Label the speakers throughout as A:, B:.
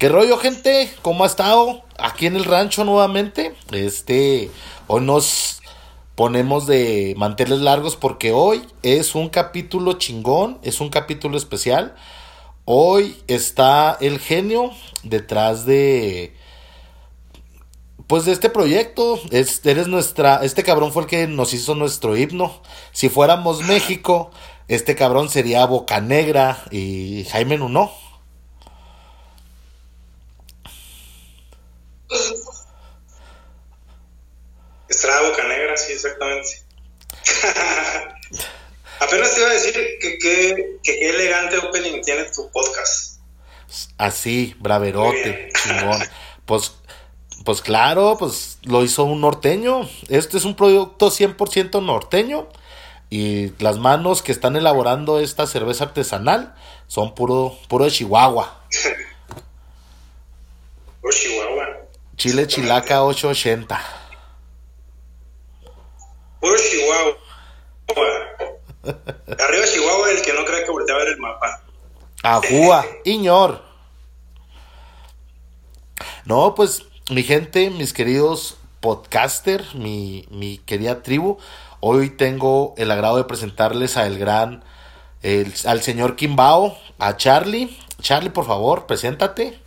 A: ¿Qué rollo, gente? ¿Cómo ha estado? Aquí en el rancho nuevamente. Este, hoy nos ponemos de manteles largos porque hoy es un capítulo chingón, es un capítulo especial. Hoy está el genio detrás de pues de este proyecto, es, eres nuestra, este cabrón fue el que nos hizo nuestro himno. Si fuéramos México, este cabrón sería Boca Negra y Jaime Nuno.
B: Estrada Boca Negra, sí, exactamente. Apenas te iba a decir que qué elegante opening tiene tu podcast.
A: Así, braverote, chingón. Pues, pues claro, pues lo hizo un norteño. Este es un producto 100% norteño. Y las manos que están elaborando esta cerveza artesanal son puro, puro de Chihuahua.
B: puro Chihuahua.
A: Chile Chilaca 880.
B: Puro Chihuahua. Arriba Chihuahua, el que no cree que voltea a ver el mapa.
A: Ajúa, Iñor. No, pues, mi gente, mis queridos podcaster, mi, mi querida tribu, hoy tengo el agrado de presentarles a el gran, al señor Kimbao, a Charlie. Charlie, por favor, preséntate.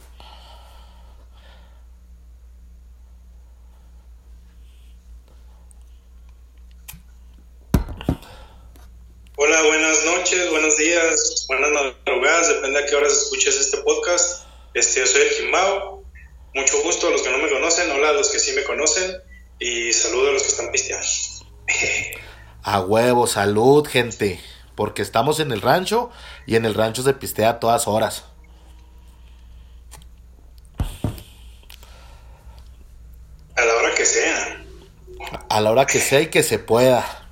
B: Hola, buenas noches, buenos días, buenas madrugadas, depende a qué horas escuches este podcast. Este, yo soy el Jimbao. Mucho gusto a los que no me conocen, hola a los que sí me conocen y saludo a los que están pisteando.
A: A huevo, salud, gente, porque estamos en el rancho y en el rancho se pistea a todas horas.
B: A la hora que sea.
A: A la hora que sea y que se pueda.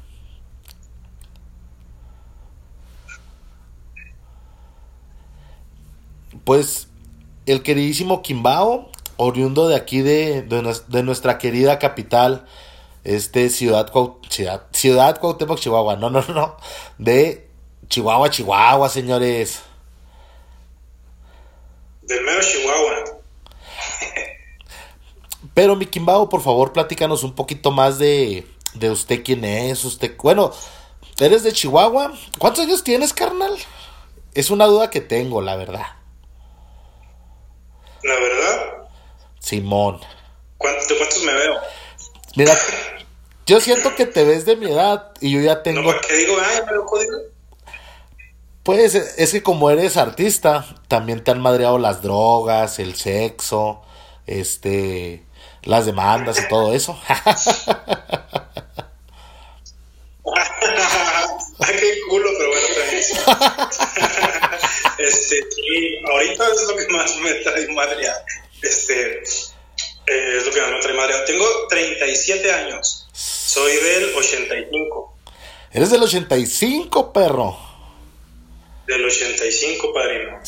A: Pues el queridísimo Quimbao, oriundo de aquí de, de, nuestra querida capital, este Ciudad, Ciudad, Ciudad Cuauhtémoc, Chihuahua, no, no, no, de Chihuahua, Chihuahua, señores.
B: Del mero Chihuahua.
A: Pero mi Quimbao, por favor, platícanos un poquito más de, de usted, quién es, usted, bueno, eres de Chihuahua, ¿cuántos años tienes, carnal? Es una duda que tengo, la verdad.
B: La verdad.
A: Simón.
B: ¿De cuántos me veo?
A: Mira, yo siento que te ves de mi edad y yo ya tengo.
B: No, porque digo, ay, me jodido.
A: Pues es que como eres artista, también te han madreado las drogas, el sexo, este, las demandas y todo eso.
B: Ay, qué culo, pero bueno, este, y ahorita es lo que más me trae madre. Este, eh, es lo que más me trae madre. Tengo 37 años. Soy del 85.
A: ¿Eres del 85, perro?
B: Del 85, padrino.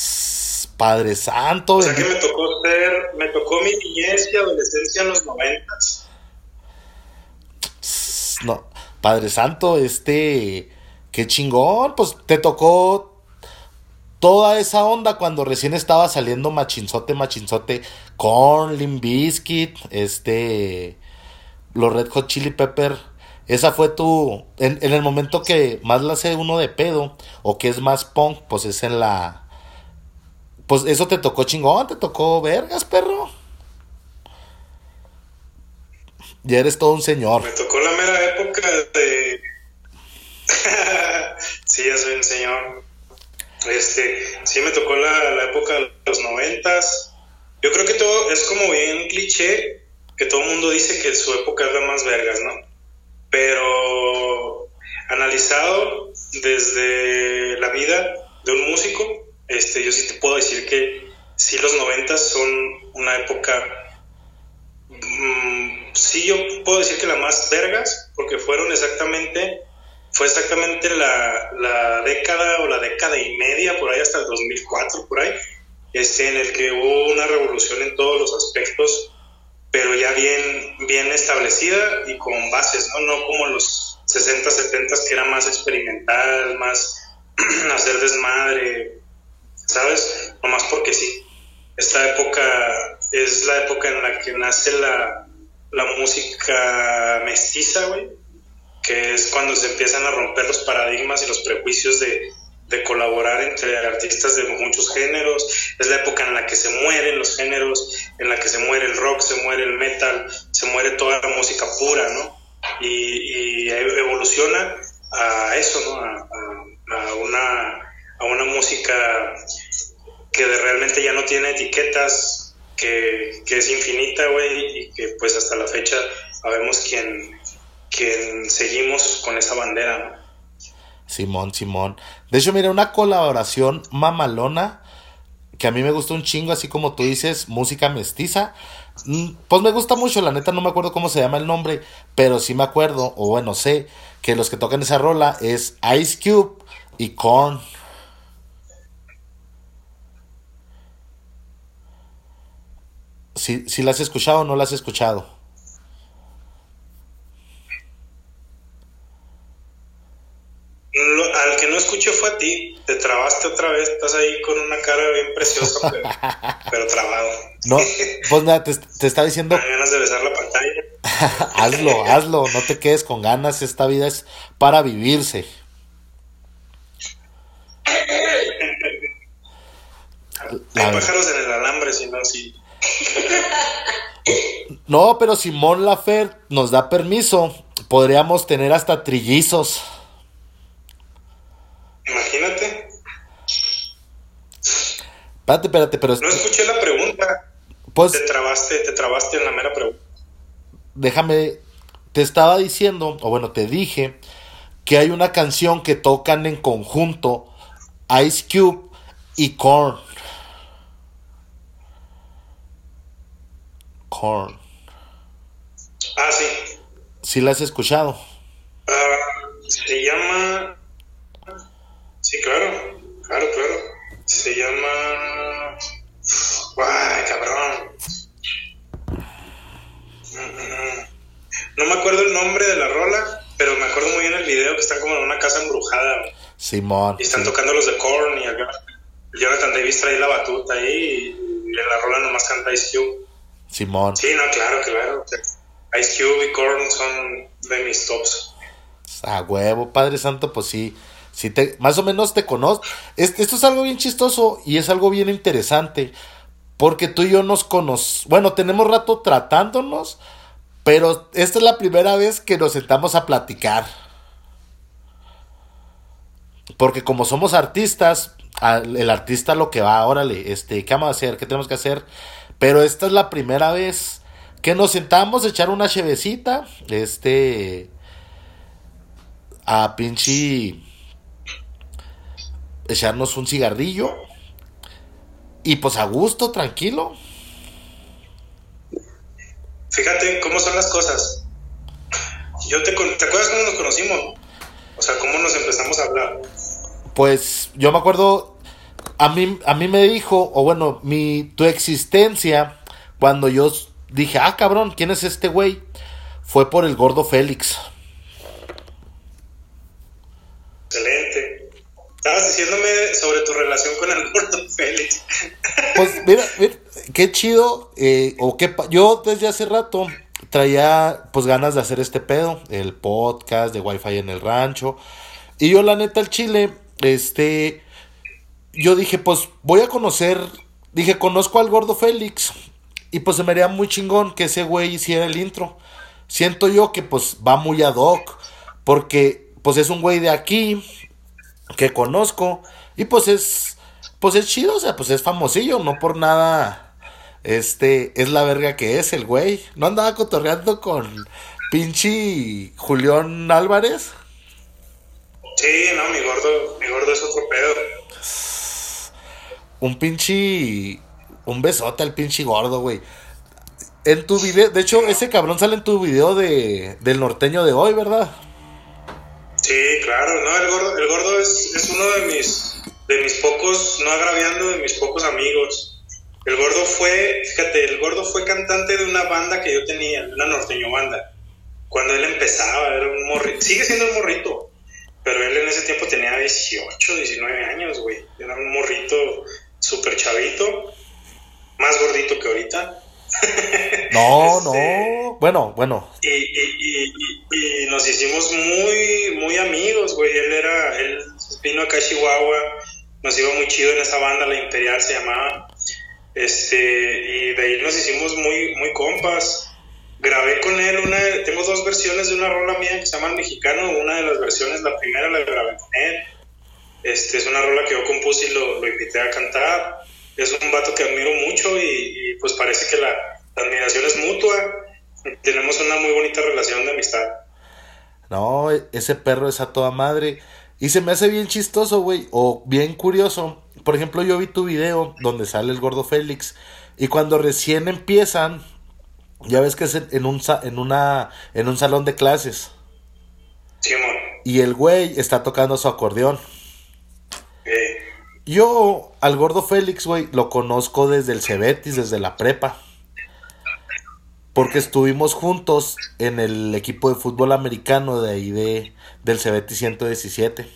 A: Padre Santo.
B: O sea que me tocó ser, me tocó mi niñez y adolescencia en los 90.
A: No, Padre Santo, este, qué chingón, pues te tocó toda esa onda cuando recién estaba saliendo machinzote, machinzote con Limbiskit, este, los Red Hot Chili Pepper. Esa fue tu, en, el momento que más la hace uno de pedo, o que es más punk, pues es en la, pues eso te tocó chingón, te tocó vergas, perro. Ya eres todo un señor.
B: Me tocó la mera época de... sí, ya soy un señor. Este, sí me tocó la, época de los noventas. Yo creo que todo es como bien cliché, que todo el mundo dice que su época es la más vergas, ¿no? Pero analizado desde la vida de un músico, este, yo sí te puedo decir que sí los noventas son una época, mm, sí yo puedo decir que la más vergas, porque fueron exactamente fue exactamente la, la, década o la década y media, por ahí hasta el 2004, por ahí, este, en el que hubo una revolución en todos los aspectos, pero ya bien, bien establecida y con bases, ¿no? No como los 60, 70 que era más experimental, más hacer desmadre, ¿sabes? No más porque sí. esta época es la época en la que nace la, la música mestiza, güey, que es cuando se empiezan a romper los paradigmas y los prejuicios de, de colaborar entre artistas de muchos géneros, es la época en la que se mueren los géneros, en la que se muere el rock, se muere el metal, se muere toda la música pura, ¿no? Y, evoluciona a eso, ¿no? A, una, a una música que realmente ya no tiene etiquetas, que, que es infinita, güey, y que pues hasta la fecha sabemos quién, quién seguimos con esa bandera.
A: Simón, Simón. De hecho, mira, una colaboración mamalona que a mí me gusta un chingo, así como tú dices, música mestiza. Mm, pues me gusta mucho, la neta no me acuerdo cómo se llama el nombre, pero sí me acuerdo, o bueno, sé que los que tocan esa rola es Ice Cube y Korn. Si, si la has escuchado o no la has escuchado.
B: Al que no escuché fue a ti. Te trabaste otra vez. Estás ahí con una cara bien preciosa, pero, trabado.
A: No, pues nada, te, te está diciendo.
B: ganas de besar la pantalla.
A: hazlo, hazlo. No te quedes con ganas. Esta vida es para vivirse.
B: Hay pájaros en el alambre, si no, sí.
A: No, pero Simón Lafer nos da permiso. Podríamos tener hasta trillizos.
B: Imagínate.
A: Espérate, espérate, pero...
B: No escuché la pregunta. Pues... Te trabaste, te trabaste en la mera pregunta.
A: Déjame... Te estaba diciendo, o bueno, te dije, que hay una canción que tocan en conjunto Ice Cube y Korn. Korn.
B: Ah, sí.
A: ¿Sí la has escuchado?
B: Ah, se llama Sí, claro, claro, claro. Se llama. ¡Ay, cabrón! No me acuerdo el nombre de la rola, pero me acuerdo muy bien el video que están como en una casa embrujada.
A: Simón.
B: Y están tocando los de Korn y acá. Jonathan Davis trae la batuta ahí y en la rola nomás canta Ice Cube.
A: Simón.
B: Sí, no, claro, claro. Ice Cube y Korn son de mis tops.
A: A huevo, Padre Santo, pues sí. Si te, más o menos te conozco. Esto es algo bien chistoso y es algo bien interesante. Porque tú y yo nos conocemos. Bueno, tenemos rato tratándonos. Pero esta es la primera vez que nos sentamos a platicar. Porque como somos artistas, el artista lo que va, órale, este, ¿qué vamos a hacer? ¿Qué tenemos que hacer? Pero esta es la primera vez que nos sentamos a echar una chevecita. Este. A pinche echarnos un cigarrillo y pues a gusto, tranquilo.
B: Fíjate cómo son las cosas. Yo te, ¿Te acuerdas cómo nos conocimos? O sea, cómo nos empezamos a hablar.
A: Pues yo me acuerdo, a mí, a mí me dijo, o bueno, mi, tu existencia, cuando yo dije, ah, cabrón, ¿quién es este güey? Fue por el gordo Félix.
B: Estabas diciéndome sobre tu relación con el gordo Félix.
A: Pues mira, mira qué chido. Eh, o qué yo desde hace rato traía pues ganas de hacer este pedo, el podcast de Wi-Fi en el rancho. Y yo la neta el chile, este, yo dije pues voy a conocer, dije conozco al gordo Félix. Y pues se me haría muy chingón que ese güey hiciera el intro. Siento yo que pues va muy ad hoc. Porque pues es un güey de aquí que conozco y pues es pues es chido, o sea, pues es famosillo, no por nada este es la verga que es el güey. No andaba cotorreando con pinche Julián Álvarez.
B: Sí, no, mi gordo, mi gordo es otro pedo.
A: Un pinche un besote al pinche gordo, güey. En tu video, de hecho, ese cabrón sale en tu video de del norteño de hoy, ¿verdad?
B: Sí, claro, no, el gordo, el gordo es, es uno de mis, de mis pocos, no agraviando, de mis pocos amigos. El gordo fue, fíjate, el gordo fue cantante de una banda que yo tenía, una norteño banda. Cuando él empezaba, era un morrito, sigue siendo un morrito, pero él en ese tiempo tenía 18, 19 años, güey. Era un morrito súper chavito. más gordito que ahorita.
A: No, no. Bueno, bueno.
B: Y, y, y, nos hicimos muy, muy amigos, güey. Él era, él vino acá a Chihuahua, nos iba muy chido en esa banda, la Imperial se llamaba. Este, y de ahí nos hicimos muy, muy compas. Grabé con él una, tengo dos versiones de una rola mía que se llama El Mexicano. Una de las versiones, la primera la grabé con él. Este, es una rola que yo compuse y lo, lo invité a cantar. Es un vato que admiro mucho y, pues parece que la, admiración es mutua. Tenemos una muy bonita relación de amistad.
A: No, ese perro es a toda madre. Y se me hace bien chistoso, güey, o bien curioso. Por ejemplo, yo vi tu video donde sale el gordo Félix. Y cuando recién empiezan, ya ves que es en un, en una, en un salón de clases.
B: Sí, amor.
A: Y el güey está tocando su acordeón. Yo al gordo Félix, güey, lo conozco desde el Cebetis, desde la prepa. Porque estuvimos juntos en el equipo de fútbol americano de ahí de, del Cebetis 117.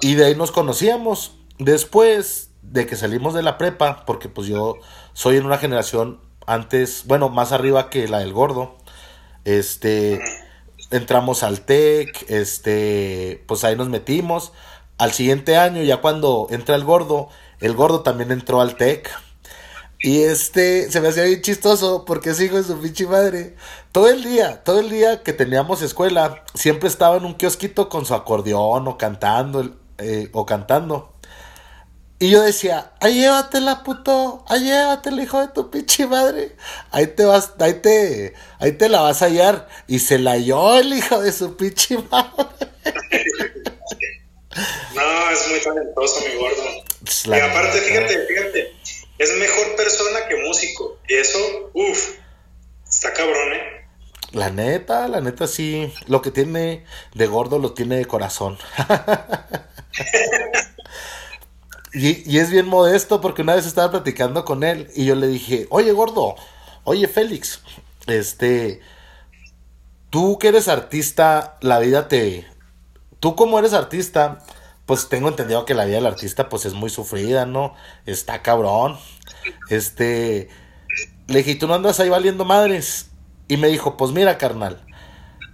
A: Y de ahí nos conocíamos. Después de que salimos de la prepa, porque pues yo soy en una generación antes, bueno, más arriba que la del gordo. Este, entramos al TEC, este, pues ahí nos metimos. Al siguiente año, ya cuando entra el gordo, el gordo también entró al TEC. Y este se me hacía bien chistoso porque es hijo de su pinche madre. Todo el día, todo el día que teníamos escuela, siempre estaba en un kiosquito con su acordeón o cantando, eh, o cantando. Y yo decía, ahí llévatela, puto, ahí llévatela, hijo de tu pinche madre. Ahí te vas, ahí te, ahí te la vas a hallar. Y se la halló el hijo de su pinche madre.
B: No, es muy talentoso, mi gordo. y aparte, fíjate, fíjate, es mejor persona que músico. Y eso, uff, está cabrón, ¿eh?
A: La neta, la neta sí, lo que tiene de gordo lo tiene de corazón. y, y, es bien modesto porque una vez estaba platicando con él y yo le dije, oye gordo, oye Félix, este, tú que eres artista, la vida te, tú como eres artista, pues tengo entendido que la vida del artista pues es muy sufrida, ¿no? Está cabrón. Este, le dije, ¿y tú no andas ahí valiendo madres? Y me dijo, pues mira, carnal,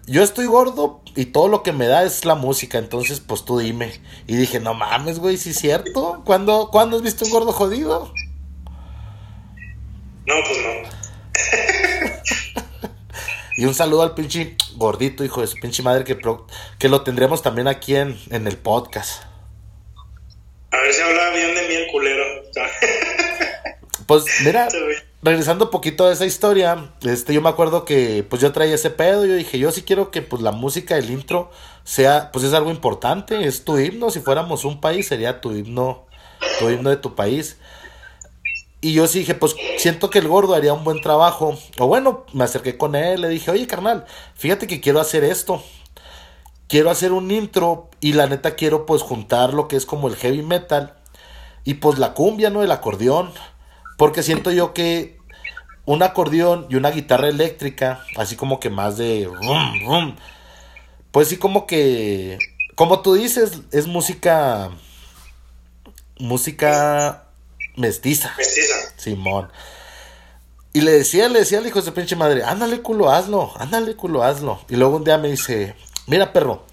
A: yo estoy gordo y todo lo que me da es la música, entonces pues tú dime. Y dije, no mames, güey, si es cierto. ¿Cuándo, ¿Cuándo has visto un gordo jodido?
B: No, pues no.
A: Y un saludo al pinche gordito, hijo de su pinche madre, que, que lo tendremos también aquí en, en el podcast.
B: A ver si hablaba bien de mí el culero.
A: pues mira, regresando un poquito a esa historia, este, yo me acuerdo que pues yo traía ese pedo, yo dije, yo sí quiero que pues la música, el intro, sea, pues es algo importante, es tu himno, si fuéramos un país sería tu himno, tu himno de tu país. Y yo sí dije, pues siento que el gordo haría un buen trabajo. O bueno, me acerqué con él, le dije, oye carnal, fíjate que quiero hacer esto. Quiero hacer un intro y la neta quiero pues juntar lo que es como el heavy metal y pues la cumbia, ¿no? El acordeón. Porque siento yo que un acordeón y una guitarra eléctrica, así como que más de... pues sí como que... Como tú dices, es música... Música Mestiza.
B: Mestiza.
A: Simón. Y le decía, le decía al hijo de pinche madre, ándale culo, hazlo, ándale culo, hazlo. Y luego un día me dice, mira perro,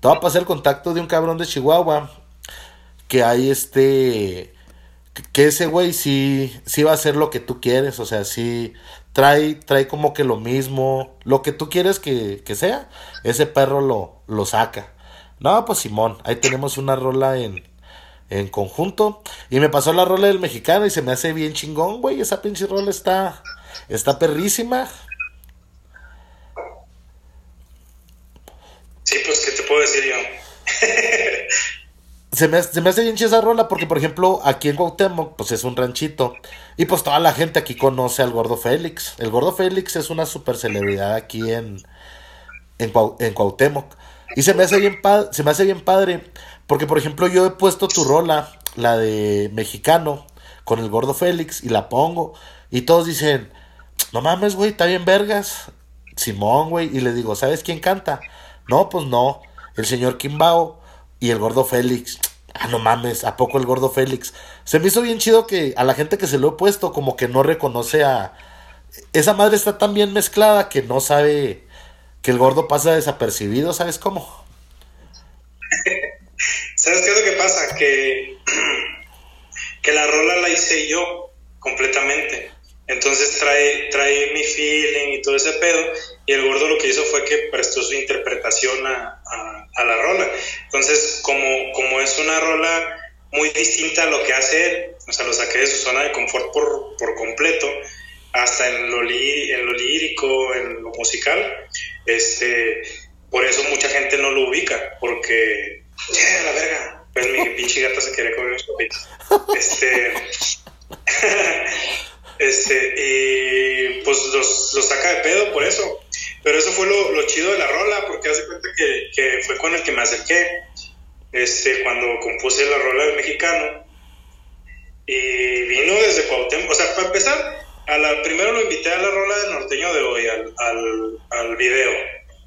A: te va a pasar el contacto de un cabrón de Chihuahua que hay este que ese güey sí, sí va a hacer lo que tú quieres, o sea, sí trae, trae como que lo mismo, lo que tú quieres que, que sea, ese perro lo, lo saca. No, pues Simón, ahí tenemos una rola en, en conjunto. Y me pasó la rola del mexicano y se me hace bien chingón, güey. Esa pinche rola está, está perrísima.
B: Sí, pues, ¿qué te puedo decir yo?
A: se, me, se me hace bien chida esa rola porque, por ejemplo, aquí en Cuauhtémoc, pues es un ranchito. Y pues toda la gente aquí conoce al Gordo Félix. El Gordo Félix es una super celebridad aquí en, en, en Cuauhtémoc. Y se me hace bien, se me hace bien padre porque, por ejemplo, yo he puesto tu rola, la de mexicano, con el gordo Félix, y la pongo. Y todos dicen, no mames, güey, está bien vergas. Simón, güey. Y le digo, ¿sabes quién canta? No, pues no. El señor Kimbao y el gordo Félix. ah, no mames, ¿a poco el gordo Félix? Se me hizo bien chido que a la gente que se lo he puesto como que no reconoce a... Esa madre está tan bien mezclada que no sabe que el gordo pasa desapercibido, ¿sabes cómo?
B: ¿Sabes qué es lo que pasa? Que, que la rola la hice yo completamente. Entonces trae, trae mi feeling y todo ese pedo. Y el gordo lo que hizo fue que prestó su interpretación a, a, la rola. Entonces, como, como es una rola muy distinta a lo que hace él, o sea, lo saqué de su zona de confort por, por completo, hasta en lo, en lo lírico, en lo musical, este, por eso mucha gente no lo ubica, porque, ¡eh, la verga! Pues mi pinche gata se quiere comer unos papitos. Este, este, y pues los, los saca de pedo por eso. Pero eso fue lo, lo chido de la rola, porque hace cuenta que, que, fue con el que me acerqué, este, cuando compuse la rola del mexicano. Y vino desde Cuauhtémoc, o sea, para empezar, a la, primero lo invité a la rola del norteño de hoy, al, al, al video,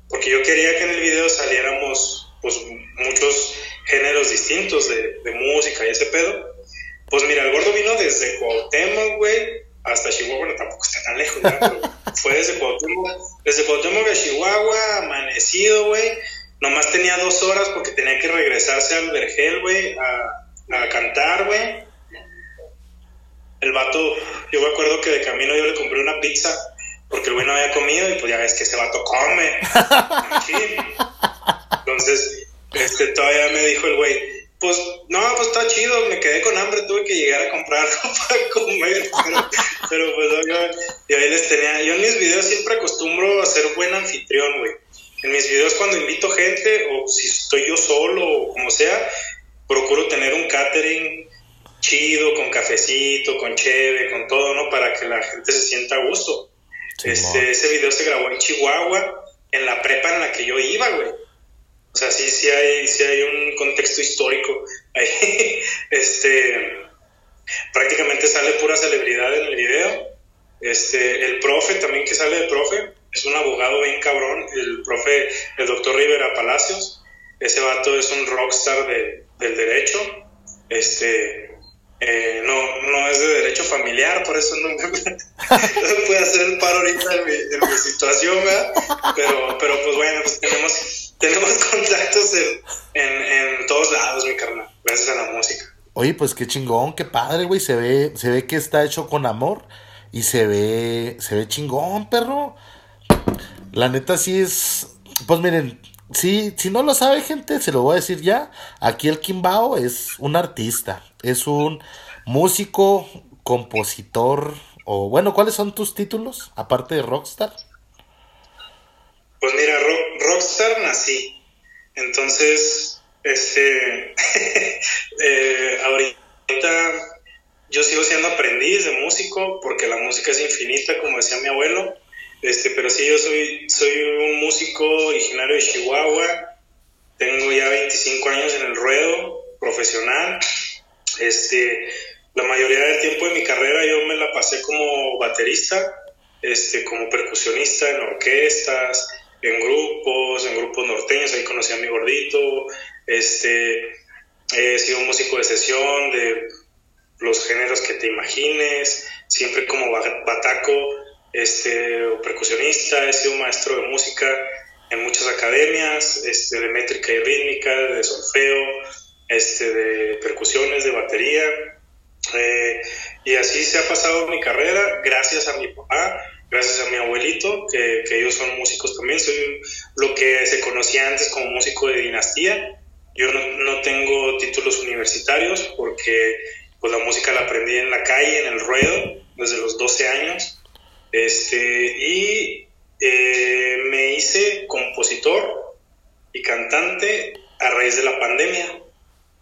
B: porque yo quería que en el video saliéramos, pues, muchos géneros distintos de, de música y ese pedo. Pues mira, el gordo vino desde Cuauhtémoc, güey, hasta Chihuahua, bueno, tampoco está tan lejos, fue desde Cuauhtémoc, desde Cuauhtémoc a Chihuahua, amanecido, güey. Nomás tenía dos horas porque tenía que regresarse al Vergel, güey, a, a cantar, güey. El vato, yo me acuerdo que de camino yo le compré una pizza porque el güey no había comido y pues ya ves que ese vato come. Entonces, este, todavía me dijo el güey, pues no, pues está chido, me quedé con hambre, tuve que llegar a comprar algo para comer, pero, pero pues yo, ahí les tenía, yo en mis videos siempre acostumbro a ser buen anfitrión, güey. En mis videos cuando invito gente, o si estoy yo solo, o como sea, procuro tener un catering chido, con cafecito, con cheve, con todo, ¿no? Para que la gente se sienta a gusto. este, ese video se grabó en Chihuahua, en la prepa en la que yo iba, güey. O sea, sí, sí hay, sí hay un contexto histórico ahí. este, prácticamente sale pura celebridad en el video. Este, el profe también que sale de profe, es un abogado bien cabrón, el profe, el doctor Rivera Palacios. Ese vato es un rockstar de, del derecho. Este, eh, no, no es de derecho familiar, por eso no me, puede hacer el paro ahorita de mi, situación, ¿verdad? Pero, pero pues bueno, pues tenemos tenemos contactos en, en, todos lados, mi carnal, gracias a la música.
A: Oye, pues qué chingón, qué padre, güey. Se ve, se ve que está hecho con amor y se ve, se ve chingón, perro. La neta sí es, pues miren, si, si no lo sabe gente, se lo voy a decir ya. Aquí el Kimbao es un artista, es un músico, compositor, o bueno, ¿cuáles son tus títulos aparte de Rockstar?
B: Pues mira, Rockstar nací. Entonces, este, eh, ahorita yo sigo siendo aprendiz de músico porque la música es infinita, como decía mi abuelo. Este, pero sí, yo soy, soy un músico originario de Chihuahua. Tengo ya 25 años en el ruedo profesional. Este, la mayoría del tiempo de mi carrera yo me la pasé como baterista, este, como percusionista en orquestas, en grupos, en grupos norteños, ahí conocí a mi gordito, este, he sido músico de sesión de los géneros que te imagines, siempre como bataco, este, o percusionista, he sido maestro de música en muchas academias, este, de métrica y rítmica, de solfeo, este, de percusiones, de batería, eh, y así se ha pasado mi carrera, gracias a mi papá, gracias a mi abuelito, que, ellos son músicos también. Soy lo que se conocía antes como músico de dinastía. Yo no, tengo títulos universitarios porque pues la música la aprendí en la calle, en el ruedo, desde los 12 años. Este, y eh, me hice compositor y cantante a raíz de la pandemia.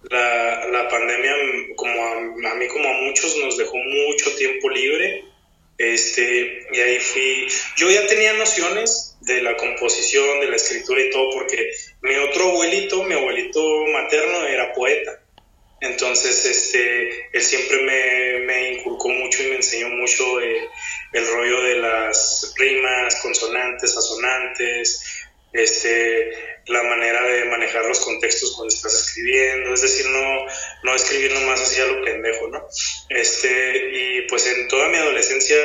B: La, la pandemia, como a, mí como a muchos, nos dejó mucho tiempo libre este, y ahí fui. Yo ya tenía nociones de la composición, de la escritura y todo, porque mi otro abuelito, mi abuelito materno, era poeta. Entonces, este, él siempre me, me inculcó mucho y me enseñó mucho eh, el rollo de las rimas, consonantes, asonantes, este, la manera de manejar los contextos cuando estás escribiendo, es decir, no, no escribir nomás así a lo pendejo, ¿no? Este, y pues en toda mi adolescencia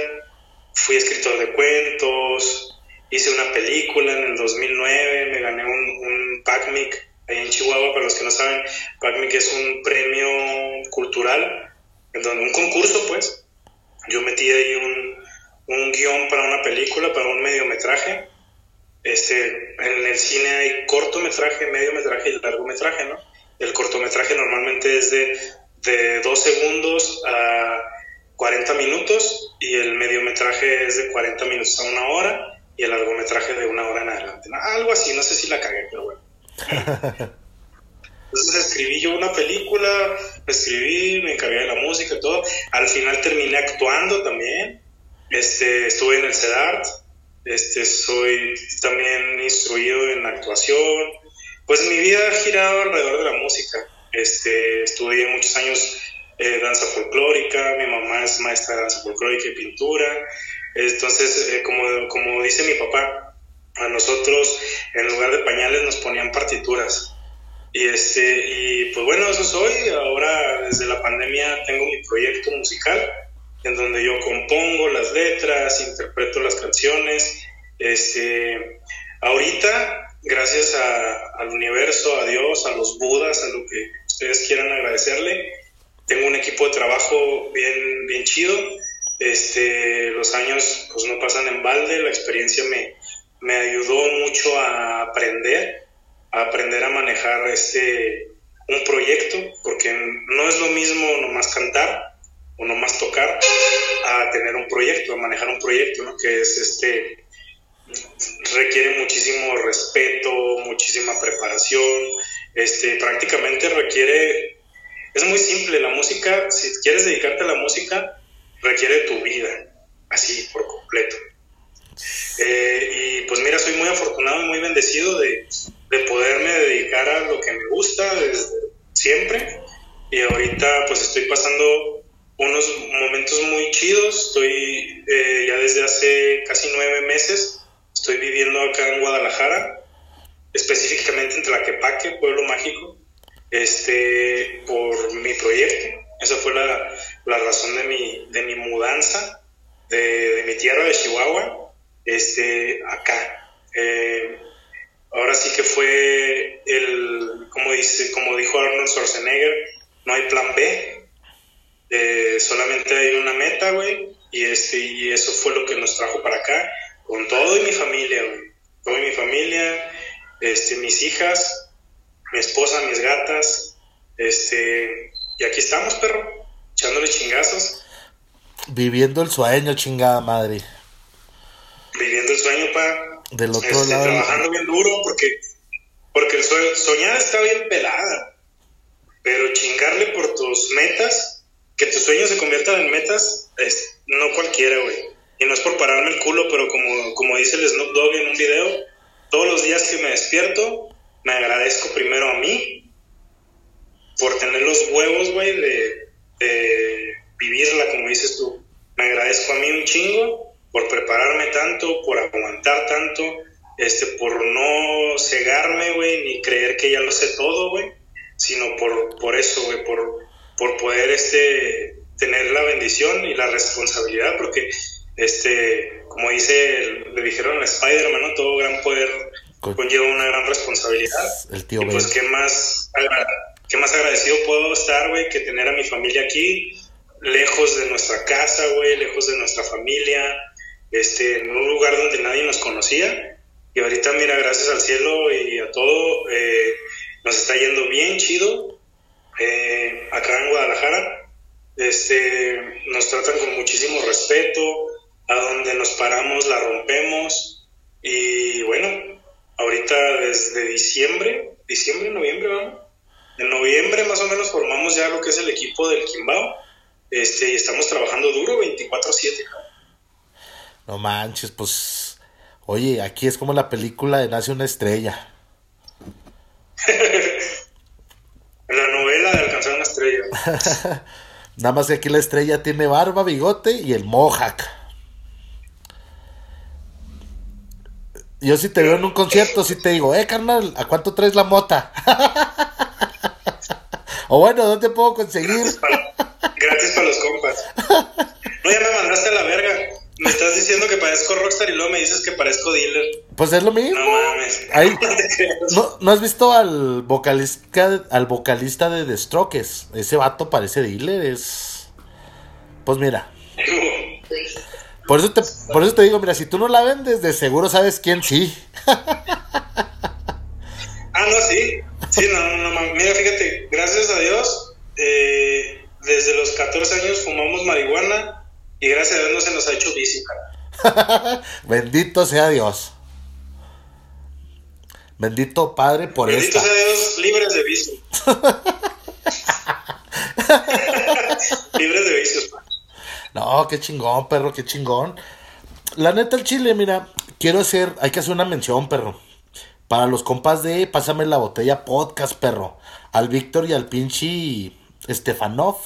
B: fui escritor de cuentos, hice una película en el 2009, me gané un, un PACMIC ahí en Chihuahua, para los que no saben, PACMIC es un premio cultural, en donde un concurso pues, yo metí ahí un, un guion para una película, para un mediometraje, este, en el cine hay cortometraje, mediometraje y largometraje, ¿no? El cortometraje normalmente es de, de dos segundos a 40 minutos y el mediometraje es de 40 minutos a una hora y el largometraje de una hora en adelante. Algo así, no sé si la cagué, pero bueno. Entonces escribí yo una película, escribí, me encargué de la música y todo. Al final terminé actuando también. Este, estuve en el CEDART, este, soy también instruido en actuación. Pues mi vida ha girado alrededor de la música. Este, estudié muchos años eh, danza folclórica, mi mamá es maestra de danza folclórica y pintura. Entonces, eh, como, como dice mi papá, a nosotros en lugar de pañales nos ponían partituras. Y, este, y pues bueno, eso soy. Ahora desde la pandemia tengo mi proyecto musical en donde yo compongo las letras, interpreto las canciones. Este, ahorita, gracias al universo, a Dios, a los budas, a lo que ustedes quieran agradecerle, tengo un equipo de trabajo bien, bien chido. Este, los años pues no pasan en balde, la experiencia me, me ayudó mucho a aprender, a aprender a manejar este, un proyecto, porque no es lo mismo nomás cantar, o más tocar a tener un proyecto, a manejar un proyecto, ¿no? Que es este, requiere muchísimo respeto, muchísima preparación, este, prácticamente requiere, es muy simple, la música, si quieres dedicarte a la música, requiere tu vida, así por completo. Eh, y pues mira, soy muy afortunado y muy bendecido de, de poderme dedicar a lo que me gusta desde siempre. Y ahorita pues estoy pasando unos momentos muy chidos. Estoy eh, ya desde hace casi nueve meses, estoy viviendo acá en Guadalajara, específicamente en Tlaquepaque, Pueblo Mágico, este, por mi proyecto. Esa fue la, la razón de mi, de mi mudanza de, mi tierra de Chihuahua este, acá. Eh, ahora sí que fue el, como, dice, como dijo Arnold Schwarzenegger, no hay plan B, eh, solamente hay una meta, güey, y, este, y eso fue lo que nos trajo para acá, con todo y mi familia, güey, toda mi familia, este, mis hijas, mi esposa, mis gatas, este, y aquí estamos, perro, echándole chingazos.
A: Viviendo el sueño, chingada madre.
B: Viviendo el sueño, pa.
A: Del otro
B: este,
A: lado.
B: Trabajando bien duro, porque, porque el soñar está bien pelada, pero chingarle por tus metas que tus sueños se conviertan en metas, es, no cualquiera, güey. Y no es por pararme el culo, pero como, como dice el Snoop Dogg en un video, todos los días que me despierto, me agradezco primero a mí por tener los huevos, güey, de, de vivirla, como dices tú. Me agradezco a mí un chingo por prepararme tanto, por aguantar tanto, este, por no cegarme, güey, ni creer que ya lo sé todo, güey, sino por, por eso, güey, por por poder este, tener la bendición y la responsabilidad, porque, este, como dice, le dijeron a Spider-Man, ¿no? todo gran poder conlleva una gran responsabilidad.
A: El tío
B: y pues, ¿qué más, ¿qué más agradecido puedo estar, güey, que tener a mi familia aquí, lejos de nuestra casa, güey, lejos de nuestra familia, este, en un lugar donde nadie nos conocía. Y ahorita, mira, gracias al cielo y a todo, eh, nos está yendo bien chido eh, acá en Guadalajara. Este, nos tratan con muchísimo respeto, a donde nos paramos la rompemos y bueno, ahorita desde diciembre, diciembre, noviembre, vamos. En noviembre más o menos formamos ya lo que es el equipo del Kimbao este, y estamos trabajando duro 24/7.
A: No manches, pues, oye, aquí es como la película de Nace una estrella.
B: la novela de alcanzar una estrella.
A: Nada más que aquí la estrella tiene barba, bigote y el mohawk. yo si te veo en un concierto, si te digo, eh, carnal, ¿a cuánto traes la mota? o bueno, ¿dónde puedo conseguir?
B: Gratis para, los compas. No, ya me mandaste a la verga. Me estás diciendo que parezco rockstar y luego me dices que parezco dealer.
A: Pues es lo mismo. No mames. ¿no, ¿no, has visto al vocalista, al vocalista de The Strokes? Ese vato parece dealer, es... Pues mira. Por eso, te, por eso te digo, mira, si tú no la vendes, de seguro sabes quién sí.
B: ah, no, sí. Sí, no, no, no, mira, fíjate, gracias a Dios, eh, desde los 14 años fumamos marihuana y gracias a Dios no se nos ha hecho vicio,
A: cara. Bendito sea Dios. Bendito Padre por
B: Bendito sea Dios, libres de vicio. libres de vicios,
A: no, qué chingón, perro, qué chingón. La neta, el chile, mira, quiero hacer, hay que hacer una mención, perro. Para los compas de Pásame la botella podcast, perro. Al Víctor y al pinche Stefanov.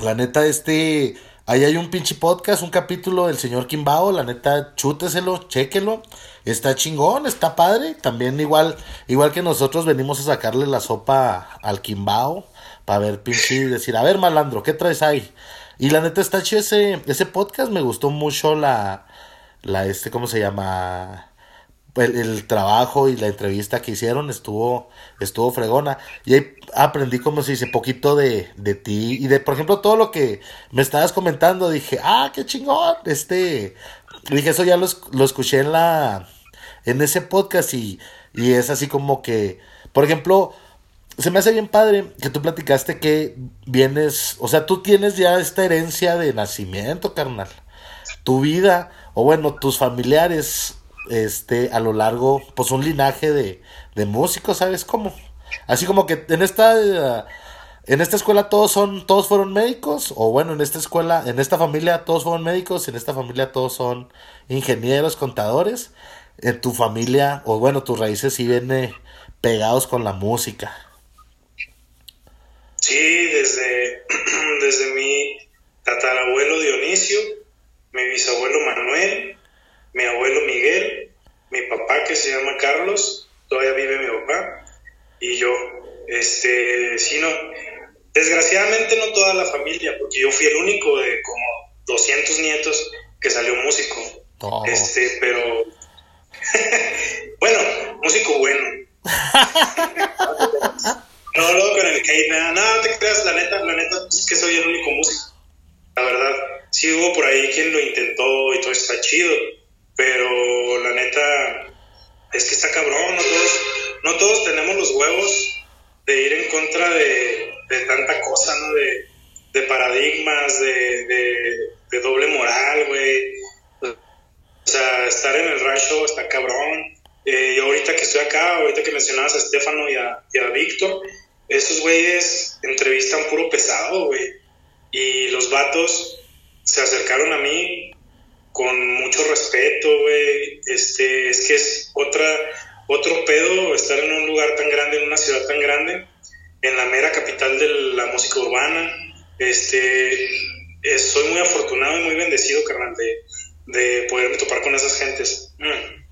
A: La neta, este. Ahí hay un pinche podcast, un capítulo del señor Kimbao. La neta, chúteselo, chéquelo. Está chingón, está padre. También igual, igual que nosotros venimos a sacarle la sopa al Kimbao para ver pinche y decir, a ver malandro, ¿qué traes ahí? Y la neta está chido ese, ese podcast, me gustó mucho la, la este, ¿cómo se llama? El, trabajo y la entrevista que hicieron estuvo, estuvo fregona. Y ahí aprendí, como se dice, poquito de, de ti y de, por ejemplo, todo lo que me estabas comentando. Dije, ah, qué chingón. Este, dije, eso ya lo, lo escuché en la, en ese podcast y, y es así como que, por ejemplo, se me hace bien padre que tú platicaste que vienes, o sea, tú tienes ya esta herencia de nacimiento, carnal. Tu vida, o bueno, tus familiares, este, a lo largo, pues un linaje de, de músicos, ¿sabes cómo? Así como que en esta, en esta escuela todos son, todos fueron médicos, o bueno, en esta escuela, en esta familia todos fueron médicos, en esta familia todos son ingenieros, contadores. En tu familia, o bueno, tus raíces sí vienen pegados con la música.
B: Sí, desde, desde mi tatarabuelo Dionisio, mi bisabuelo Manuel, mi abuelo Miguel, mi papá que se llama Carlos, todavía vive mi papá, y yo. Este, sí, no, desgraciadamente no toda la familia, porque yo fui el único de como 200 nietos que salió músico. Este, pero bueno, músico bueno. No, luego con el hate, nada, no, te creas, la neta, la neta, es que soy el único músico. La verdad, sí hubo por ahí quien lo intentó y todo está chido, pero la neta, es que está cabrón, no todos, no todos tenemos los huevos de ir en contra de, de tanta cosa, ¿no? De, de paradigmas, de, de, doble moral, güey. O sea, estar en el rancho está cabrón. Eh, y ahorita que estoy acá, ahorita que mencionabas a Estefano y a, y a Víctor, esos güeyes entrevistan puro pesado, güey. Y los vatos se acercaron a mí con mucho respeto, güey. Este, es que es otra, otro pedo estar en un lugar tan grande, en una ciudad tan grande, en la mera capital de la música urbana. Este, soy muy afortunado y muy bendecido, carnal, de, de poderme topar con esas gentes. Mm.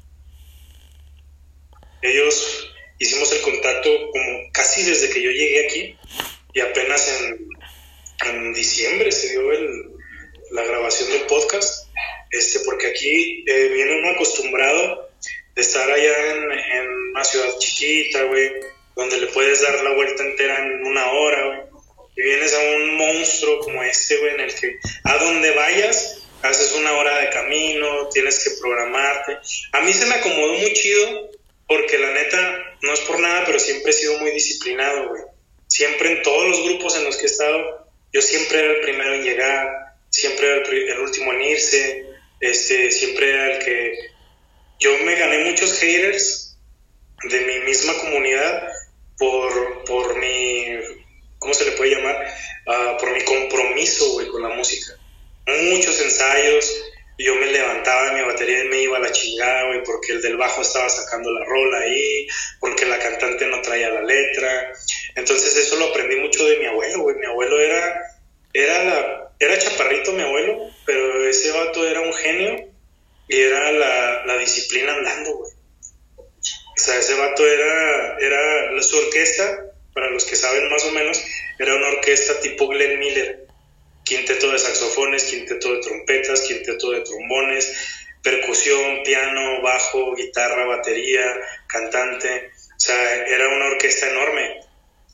B: Ellos hicimos el contacto como casi desde que yo llegué aquí y apenas en, en diciembre se dio el, la grabación del podcast, este, porque aquí eh, viene uno acostumbrado de estar allá en, una ciudad chiquita, güey, donde le puedes dar la vuelta entera en una hora, y vienes a un monstruo como este, güey, en el que a donde vayas haces una hora de camino, tienes que programarte. A mí se me acomodó muy chido porque la neta, no es por nada, pero siempre he sido muy disciplinado, güey. Siempre en todos los grupos en los que he estado, yo siempre era el primero en llegar, siempre era el, último en irse, este, siempre era el que... Yo me gané muchos haters de mi misma comunidad por, por mi... ¿Cómo se le puede llamar? Ah, por mi compromiso, güey, con la música. Muchos ensayos, yo me levantaba de mi batería y me iba a la chingada, güey, porque el del bajo estaba sacando la rola ahí, porque la cantante no traía la letra. Entonces eso lo aprendí mucho de mi abuelo, güey. Mi abuelo era, era, la, era chaparrito mi abuelo, pero ese vato era un genio y era la, la disciplina andando, güey. O sea, ese vato era, era su orquesta, para los que saben más o menos, era una orquesta tipo Glenn Miller. Quinteto de saxofones, quinteto de trompetas, quinteto de trombones, percusión, piano, bajo, guitarra, batería, cantante. O sea, era una orquesta enorme.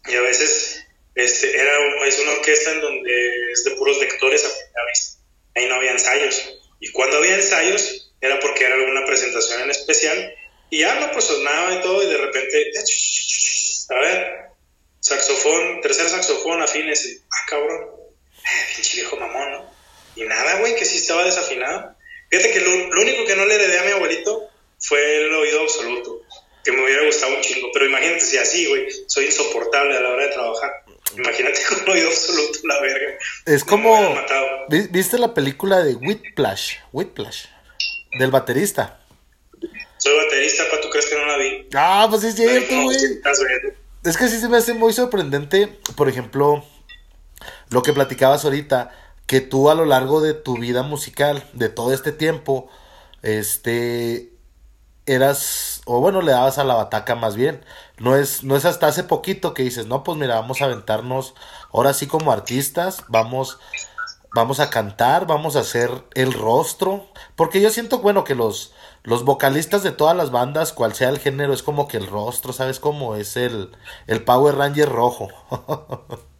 B: Y a veces este, era, es una orquesta en donde es de puros lectores a Ahí no había ensayos. Y cuando había ensayos era porque era alguna presentación en especial. Y ya no, pues sonaba y todo, y de repente, a ver, saxofón, tercer saxofón, afines, ah, cabrón, eh, viejo mamón, ¿no? Y nada, güey, que sí estaba desafinado. Fíjate que lo, único que no le heredé a mi abuelito fue el oído absoluto, que me hubiera gustado un chingo. Pero imagínate si así, güey, soy insoportable a la hora de trabajar. Imagínate con oído absoluto, la verga.
A: Es como. ¿Viste la película de Whiplash? Whiplash. Del baterista.
B: Soy baterista, ¿para tú crees que no la vi?
A: Ah, pues es cierto, güey. Es que sí se me hace muy sorprendente, por ejemplo, lo que platicabas ahorita que tú a lo largo de tu vida musical, de todo este tiempo, este, eras, o bueno, le dabas a la bataca más bien. No es, no es hasta hace poquito que dices, no, pues mira, vamos a aventarnos, ahora sí como artistas, vamos, vamos a cantar, vamos a hacer el rostro, porque yo siento, bueno, que los, los vocalistas de todas las bandas, cual sea el género, es como que el rostro, ¿sabes cómo? Es el, el Power Ranger rojo.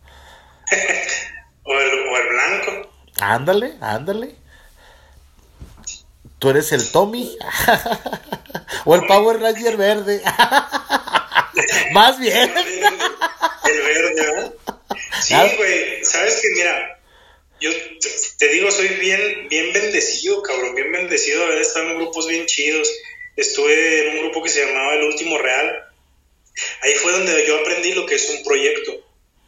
B: O el, blanco.
A: Ándale, ándale. Tú eres el Tommy. o el Power Ranger verde. Más bien.
B: el verde, ¿no? Sí, güey. Sabes que, mira, yo te, digo, soy bien, bien bendecido, cabrón. Bien bendecido de haber estado en grupos bien chidos. Estuve en un grupo que se llamaba El Último Real. Ahí fue donde yo aprendí lo que es un proyecto.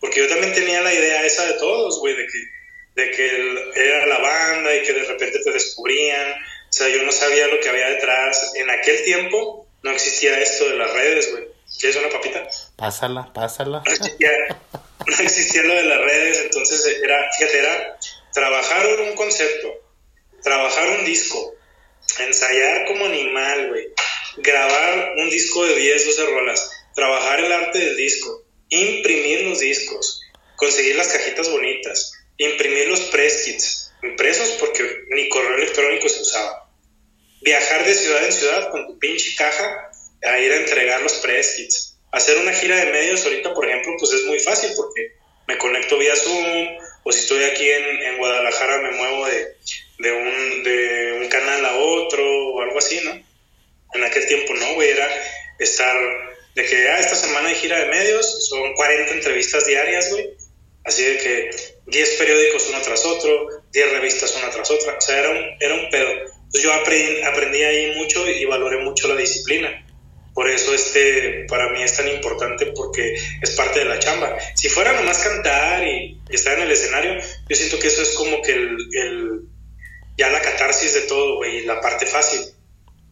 B: Porque yo también tenía la idea esa de todos, güey, de que, de que era la banda y que de repente te descubrían. O sea, yo no sabía lo que había detrás. En aquel tiempo no existía esto de las redes, güey. ¿Quieres una papita?
A: Pásala, pásala.
B: No existía, no existía lo de las redes, entonces era, fíjate, era trabajar un concepto, trabajar un disco, ensayar como animal, güey, grabar un disco de 10, 12 rolas, trabajar el arte del disco, imprimir los discos, conseguir las cajitas bonitas, imprimir los press kits, impresos porque ni correo electrónico se usaba. Viajar de ciudad en ciudad con tu pinche caja a ir a entregar los press kits. Hacer una gira de medios ahorita, por ejemplo, pues es muy fácil porque me conecto vía Zoom o si estoy aquí en, en Guadalajara me muevo de, de, un, de un canal a otro o algo así, ¿no? En aquel tiempo no, güey, era estar de que ah, esta semana hay gira de medios, son 40 entrevistas diarias, güey. Así de que 10 periódicos uno tras otro, 10 revistas una tras otra. O sea, era un, era un pedo. Yo aprendí, aprendí ahí mucho y valoré mucho la disciplina. Por eso este, para mí es tan importante porque es parte de la chamba. Si fuera nomás cantar y, estar en el escenario, yo siento que eso es como que el, el ya la catarsis de todo, güey, la parte fácil.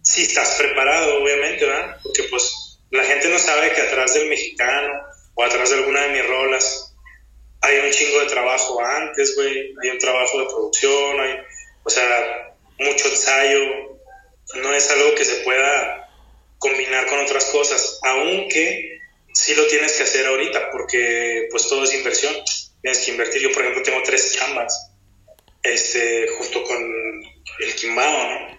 B: Si estás preparado, obviamente, ¿verdad? Porque pues la gente no sabe que atrás del mexicano o atrás de alguna de mis rolas hay un chingo de trabajo antes, güey. Hay un trabajo de producción, hay, o sea, mucho ensayo. No es algo que se pueda combinar con otras cosas, aunque sí lo tienes que hacer ahorita, porque pues todo es inversión. Tienes que invertir. Yo, por ejemplo, tengo tres chambas, este, justo con el Quimbao, ¿no?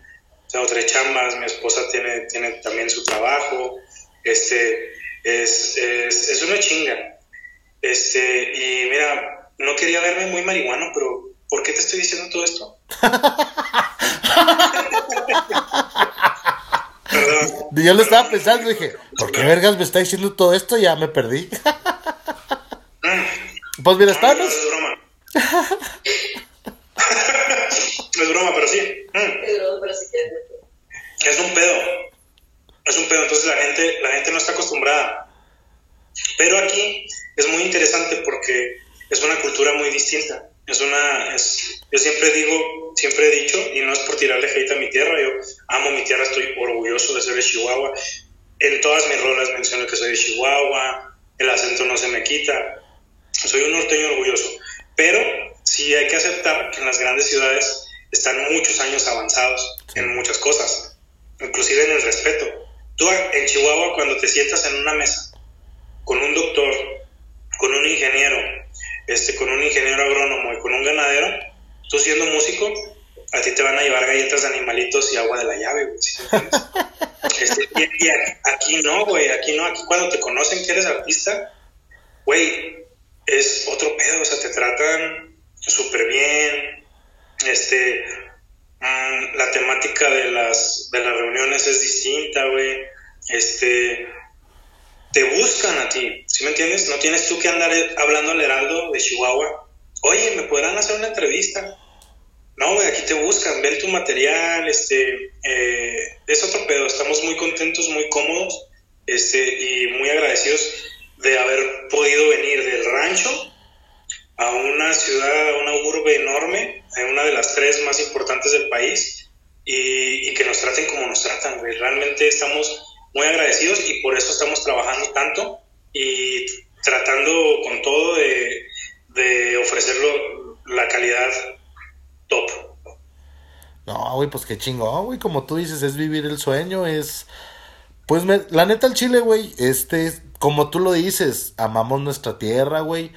B: Tengo tres chambas, mi esposa tiene, tiene también su trabajo, este, es, es, es una chinga. Este, y mira, no quería verme muy marihuano, pero ¿por qué te estoy diciendo todo esto?
A: Perdón. Yo lo estaba pensando, dije, ¿por qué vergas me está diciendo todo esto? Ya me perdí. pues mira, estamos. No,
B: es broma. es broma, pero sí. Es un pedo es un pedo, entonces la gente, la gente no está acostumbrada. Pero aquí es muy interesante porque es una cultura muy distinta. Es una, es, yo siempre digo, siempre he dicho, y no es por tirarle hate a mi tierra, yo amo mi tierra, estoy orgulloso de ser de Chihuahua. En todas mis rolas menciono que soy de Chihuahua, el acento no se me quita. Soy un norteño orgulloso. Pero sí hay que aceptar que en las grandes ciudades están muchos años avanzados en muchas cosas, inclusive en el respeto. Tú en Chihuahua cuando te sientas en una mesa con un doctor, con un ingeniero, este, con un ingeniero agrónomo y con un ganadero, tú siendo músico, a ti te van a llevar galletas de animalitos y agua de la llave, güey. Este, y, aquí no, güey, aquí no, aquí cuando te conocen que eres artista, güey, es otro pedo, o sea, te tratan súper bien, este, mm, la temática de las, de las reuniones es distinta, güey, este, te buscan a ti, ¿sí me entiendes? No tienes tú que andar hablando al heraldo de Chihuahua, oye, ¿me podrán hacer una entrevista? No, güey, aquí te buscan, ven tu material, este, eh, es otro pedo, estamos muy contentos, muy cómodos, este, y muy agradecidos de haber podido venir del rancho a una ciudad, a una urbe enorme, a una de las tres más importantes del país, y, que nos traten como nos tratan, güey. Realmente estamos muy agradecidos y por eso estamos trabajando tanto y tratando con todo de, ofrecerlo la calidad top.
A: No, güey, pues qué chingón, güey. Como tú dices, es vivir el sueño, es. Pues la neta, el Chile, güey, este, como tú lo dices, amamos nuestra tierra, güey.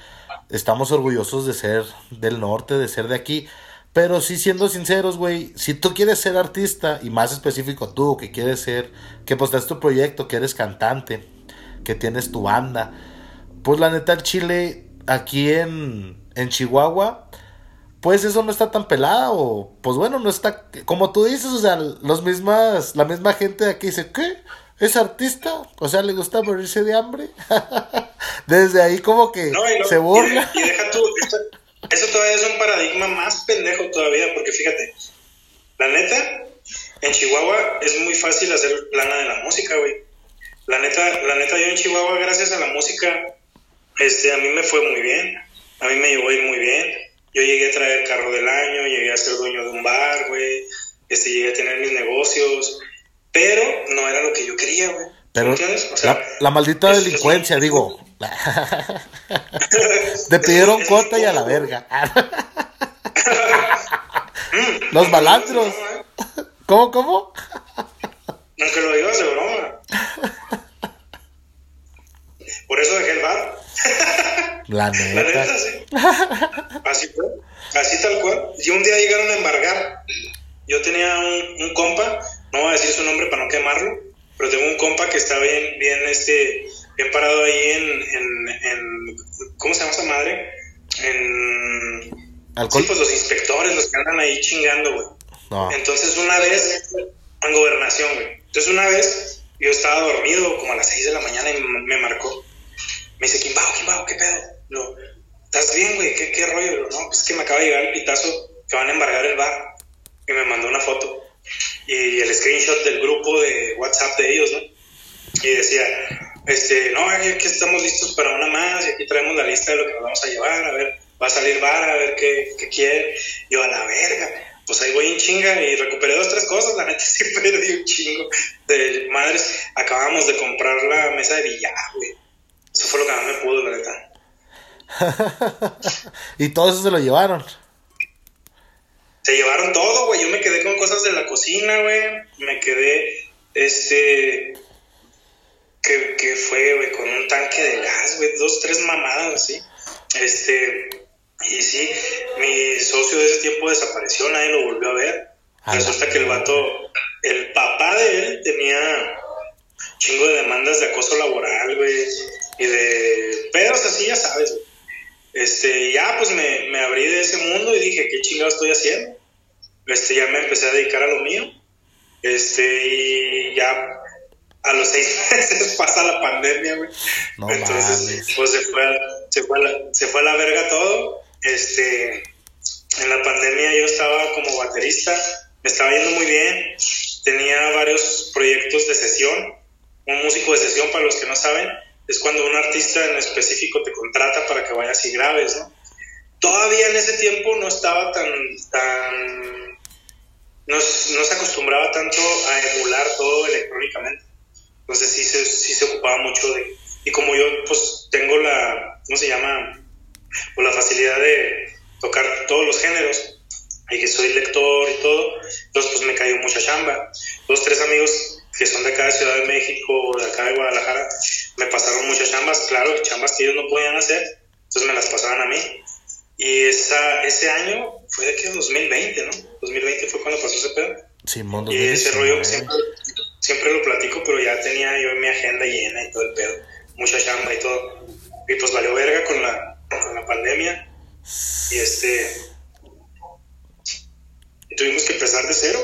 A: Estamos orgullosos de ser del norte, de ser de aquí. Pero sí, siendo sinceros, güey, si tú quieres ser artista, y más específico tú, que quieres ser, que pues tu proyecto, que eres cantante, que tienes tu banda, pues la neta, el Chile, aquí en, en Chihuahua, pues eso no está tan pelada o pues bueno, no está como tú dices, o sea, los mismas la misma gente de aquí dice, "¿Qué? ¿Es artista? O sea, le gusta morirse de hambre." Desde ahí como que se burla.
B: Y, deja tú eso todavía es un paradigma más pendejo todavía, porque fíjate, la neta en Chihuahua es muy fácil hacer plana de la música, güey. La neta, la neta yo en Chihuahua gracias a la música este a mí me fue muy bien. A mí me llevó a ir muy bien yo llegué a traer carro del año, llegué a ser dueño de un bar, güey, este, llegué a tener mis negocios, pero no era lo que yo quería, güey.
A: Pero la, maldita delincuencia, digo. Te pidieron cuota y a la verga. Los malandros. ¿eh? ¿Cómo, cómo?
B: Aunque lo digas de broma. Por eso dejé el bar.
A: La neta.
B: sí. Así fue. Así tal cual. Y un día llegaron a embargar. Yo tenía un, compa, no voy a decir su nombre para no quemarlo, pero tengo un compa que está bien, bien, este, parado ahí en, en, ¿cómo se llama esa madre? En... Sí, pues los inspectores, los que andan ahí chingando, güey. Entonces una vez, en gobernación, güey. Entonces una vez, yo estaba dormido como a las 6 de la mañana y me marcó me dice, Kimbao, Kimbao, ¿qué pedo? No, ¿estás bien, güey? ¿Qué, ¿Qué rollo? No, pues es que me acaba de llegar el pitazo que van a embargar el bar. Y me mandó una foto. Y el screenshot del grupo de WhatsApp de ellos, ¿no? Y decía, este, no, aquí, estamos listos para una más, y aquí traemos la lista de lo que nos vamos a llevar, a ver, va a salir bar, a ver qué, qué quiere. Yo, a la verga, pues ahí voy en chinga y recuperé dos, tres cosas, la neta sí perdí un chingo de madres. Acabamos de comprar la mesa de billar, güey. Eso fue lo que más me pudo, la neta.
A: y todo eso se lo llevaron.
B: Se llevaron todo, güey. Yo me quedé con cosas de la cocina, güey. Me quedé, este. Fue, güey, con un tanque de gas, güey. Dos, tres mamadas, así. Este. Y sí, mi socio de ese tiempo desapareció, nadie lo volvió a ver. Resulta que el vato, el papá de él tenía chingo de demandas de acoso laboral, güey y de pedos así, ya sabes. Este, ya pues me, me, abrí de ese mundo y dije, ¿qué chingado estoy haciendo? Este, ya me empecé a dedicar a lo mío. Este, y ya a los seis meses pasa la pandemia, güey. Entonces, pues se fue, a, se, fue a la, se fue a la verga todo. Este, en la pandemia yo estaba como baterista, me estaba yendo muy bien. Tenía varios proyectos de sesión, un músico de sesión para los que no saben es cuando un artista en específico te contrata para que vayas y grabes, ¿no? Todavía en ese tiempo no estaba tan, tan, no, se acostumbraba tanto a emular todo electrónicamente. Entonces sí se, sí se ocupaba mucho de, y como yo pues tengo la, ¿cómo se llama? Pues la facilidad de tocar todos los géneros, y que soy lector y todo, entonces pues me cayó mucha chamba. Dos, tres amigos que son de acá de Ciudad de México o de acá de Guadalajara, me pasaron muchas chambas, claro, chambas que ellos no podían hacer, entonces me las pasaban a mí. Y esa, ese año fue de que 2020, ¿no? 2020 fue cuando pasó ese pedo. y ese rollo siempre, siempre, lo platico, pero ya tenía yo mi agenda llena y todo el pedo, mucha chamba y todo. Y pues valió verga con la, con la pandemia. Y este. tuvimos que empezar de cero.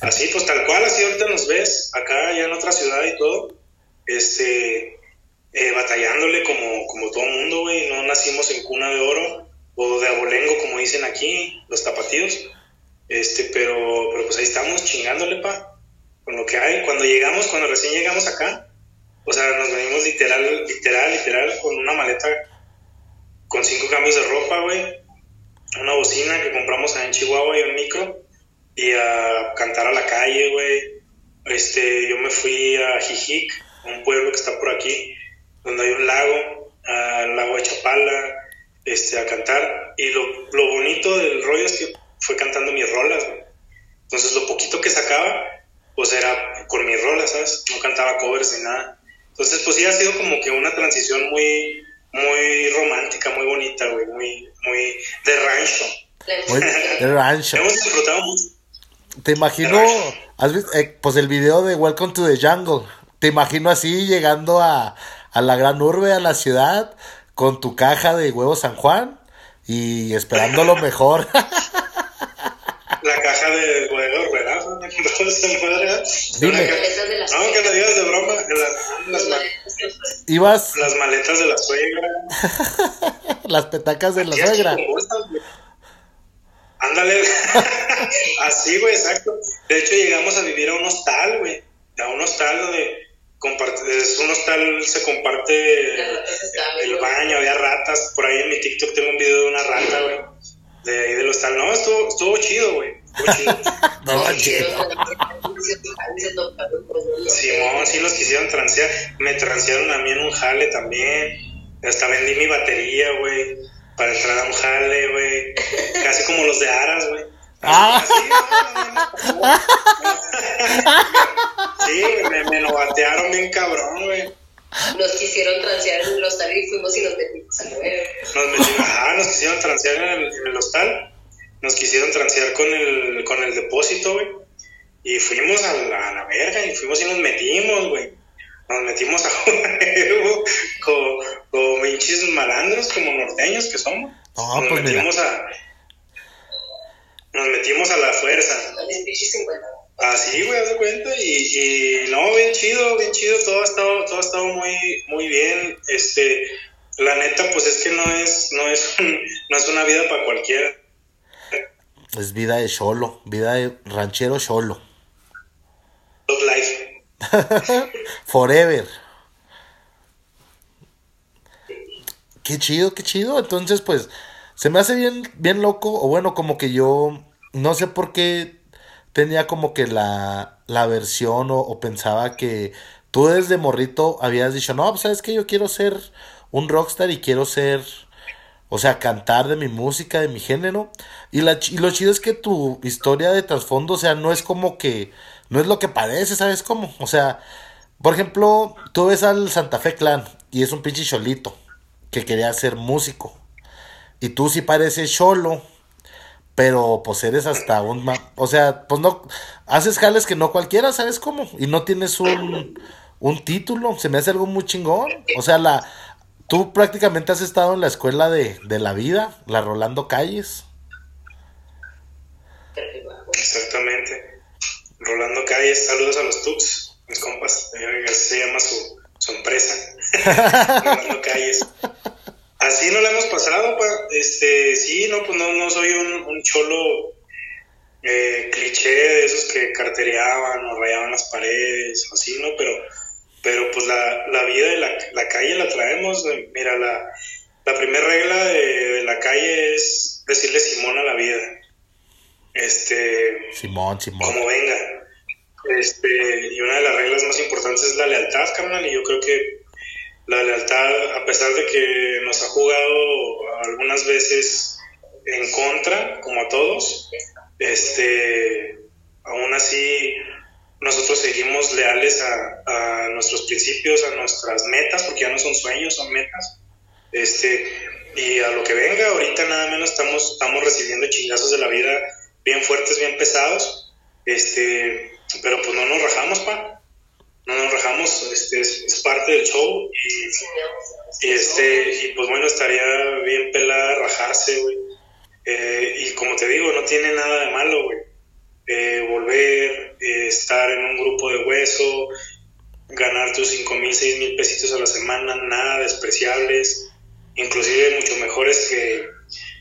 B: Así, pues tal cual, así ahorita nos ves, acá ya en otra ciudad y todo, este, eh, batallándole como, como todo mundo, güey, no nacimos en cuna de oro o de abolengo, como dicen aquí, los tapatíos, este, pero, pero pues ahí estamos chingándole, pa, con lo que hay. Cuando llegamos, cuando recién llegamos acá, o sea, nos venimos literal, literal, literal, con una maleta con cinco cambios de ropa, güey, una bocina que compramos en Chihuahua y un micro, y a cantar a la calle, güey. Este, yo me fui a Jijic, un pueblo que está por aquí, donde hay un lago, al lago de Chapala, este, a cantar. Y lo, lo bonito del rollo es que fue cantando mis rolas, güey. Entonces, lo poquito que sacaba, pues era con mis rolas, ¿sabes? No cantaba covers ni nada. Entonces, pues sí ha sido como que una transición muy, muy romántica, muy bonita, güey, muy, muy de rancho. Muy de rancho. Hemos disfrutado mucho.
A: Te imagino, ¿has visto? Eh, pues el video de Welcome to the Jungle. Te imagino así llegando a, a la gran urbe, a la ciudad, con tu caja de huevos San Juan y esperando lo mejor.
B: la caja de huevos, ¿verdad? Dime. No, que lo digas de broma. las,
A: Ibas.
B: Las maletas de la suegra.
A: las petacas de la suegra.
B: Ándale. Así, güey, exacto. De hecho, llegamos a vivir a un hostal, güey. A un hostal donde comparte, es un hostal, se comparte el baño, había ratas. Por ahí en mi TikTok tengo un video de una rata, güey. De ahí del hostal. No, estuvo, estuvo chido, güey. No, chido. Simón, sí los quisieron transear. Me transearon a mí en un jale también. Hasta vendí mi batería, güey para entrar a un jale, güey. Casi como los de Aras, güey. Ah. sí, me, me, lo batearon bien cabrón, güey.
C: Nos quisieron transear en el hostal y fuimos y nos metimos a.
B: Nos metimos, ajá, nos quisieron transear en el, en el hostal. Nos quisieron transear con el, con el depósito, güey. Y fuimos a la, a la verga y fuimos y nos metimos, güey nos metimos a como, como pinches malandros, como norteños que somos. nos pues metimos a nos metimos a la fuerza. Así, güey, haz de cuenta. Y, y, no, bien chido, bien chido. Todo ha estado, todo ha estado muy, muy bien. Este, la neta, pues es que no es, no es, no es una vida para cualquiera.
A: Es vida de solo, vida de ranchero solo.
B: life.
A: Forever. Qué chido, qué chido. Entonces, pues, se me hace bien, bien loco. O bueno, como que yo no sé por qué tenía como que la, la versión o, pensaba que tú desde morrito habías dicho, no, pues sabes que yo quiero ser un rockstar y quiero ser, o sea, cantar de mi música, de mi género. Y, la, y lo chido es que tu historia de trasfondo, o sea, no es como que no es lo que parece, ¿sabes cómo? O sea, por ejemplo, tú ves al Santa Fe Clan y es un pinche cholito que quería ser músico. Y tú sí pareces cholo, pero pues eres hasta un... O sea, pues no... Haces jales que no cualquiera, ¿sabes cómo? Y no tienes un, un título, se me hace algo muy chingón. O sea, la... Tú prácticamente has estado en la escuela de, de la vida, la Rolando Calles.
B: Exactamente. Rolando Calles, saludos a los Tux, mis compas, así se llama su, su empresa, Rolando Calles. Así no la hemos pasado, pa. este, sí, no, pues no, no soy un, un cholo eh, cliché de esos que cartereaban o rayaban las paredes, o así, ¿no? Pero, pero pues la, la vida de la, la calle la traemos, mira, la, la primera regla de, de la calle es decirle Simón a la vida este
A: Simón, Simón.
B: como venga. Este, y una de las reglas más importantes es la lealtad, carnal, y yo creo que la lealtad, a pesar de que nos ha jugado algunas veces en contra, como a todos. Este, aún así, nosotros seguimos leales a, nuestros principios, a nuestras metas, porque ya no son sueños, son metas. Este, y a lo que venga, ahorita nada menos estamos, estamos recibiendo chingazos de la vida bien fuertes, bien pesados. Este, pero pues no nos rajamos, pa. No nos rajamos, este, es, parte del show. Y, este, y pues bueno, estaría bien pelada rajarse, güey. Eh, y como te digo, no tiene nada de malo, güey. Eh, volver, eh, estar en un grupo de hueso, ganar tus cinco mil, seis mil pesitos a la semana, nada despreciables, inclusive mucho mejores que,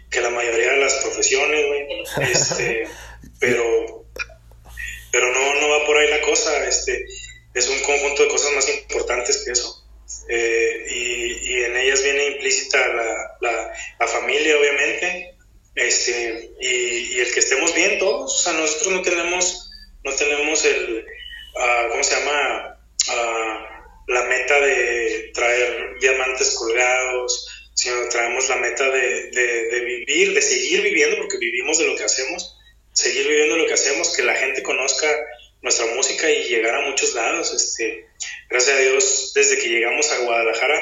B: que la mayoría de las profesiones, güey. Este, pero, pero no, no va por ahí la cosa, este, es un conjunto de cosas más importantes que eso. y, y, en ellas viene implícita la, la, la familia, obviamente, este, y, el que estemos bien todos, o sea, nosotros no tenemos, no tenemos el, uh, ¿cómo se llama? Uh, la meta de traer diamantes colgados, sino traemos la meta de, de, de, vivir, de seguir viviendo, porque vivimos de lo que hacemos, seguir viviendo lo que hacemos, que la gente conozca nuestra música y llegar a muchos lados. Este, gracias a Dios, desde que llegamos a Guadalajara,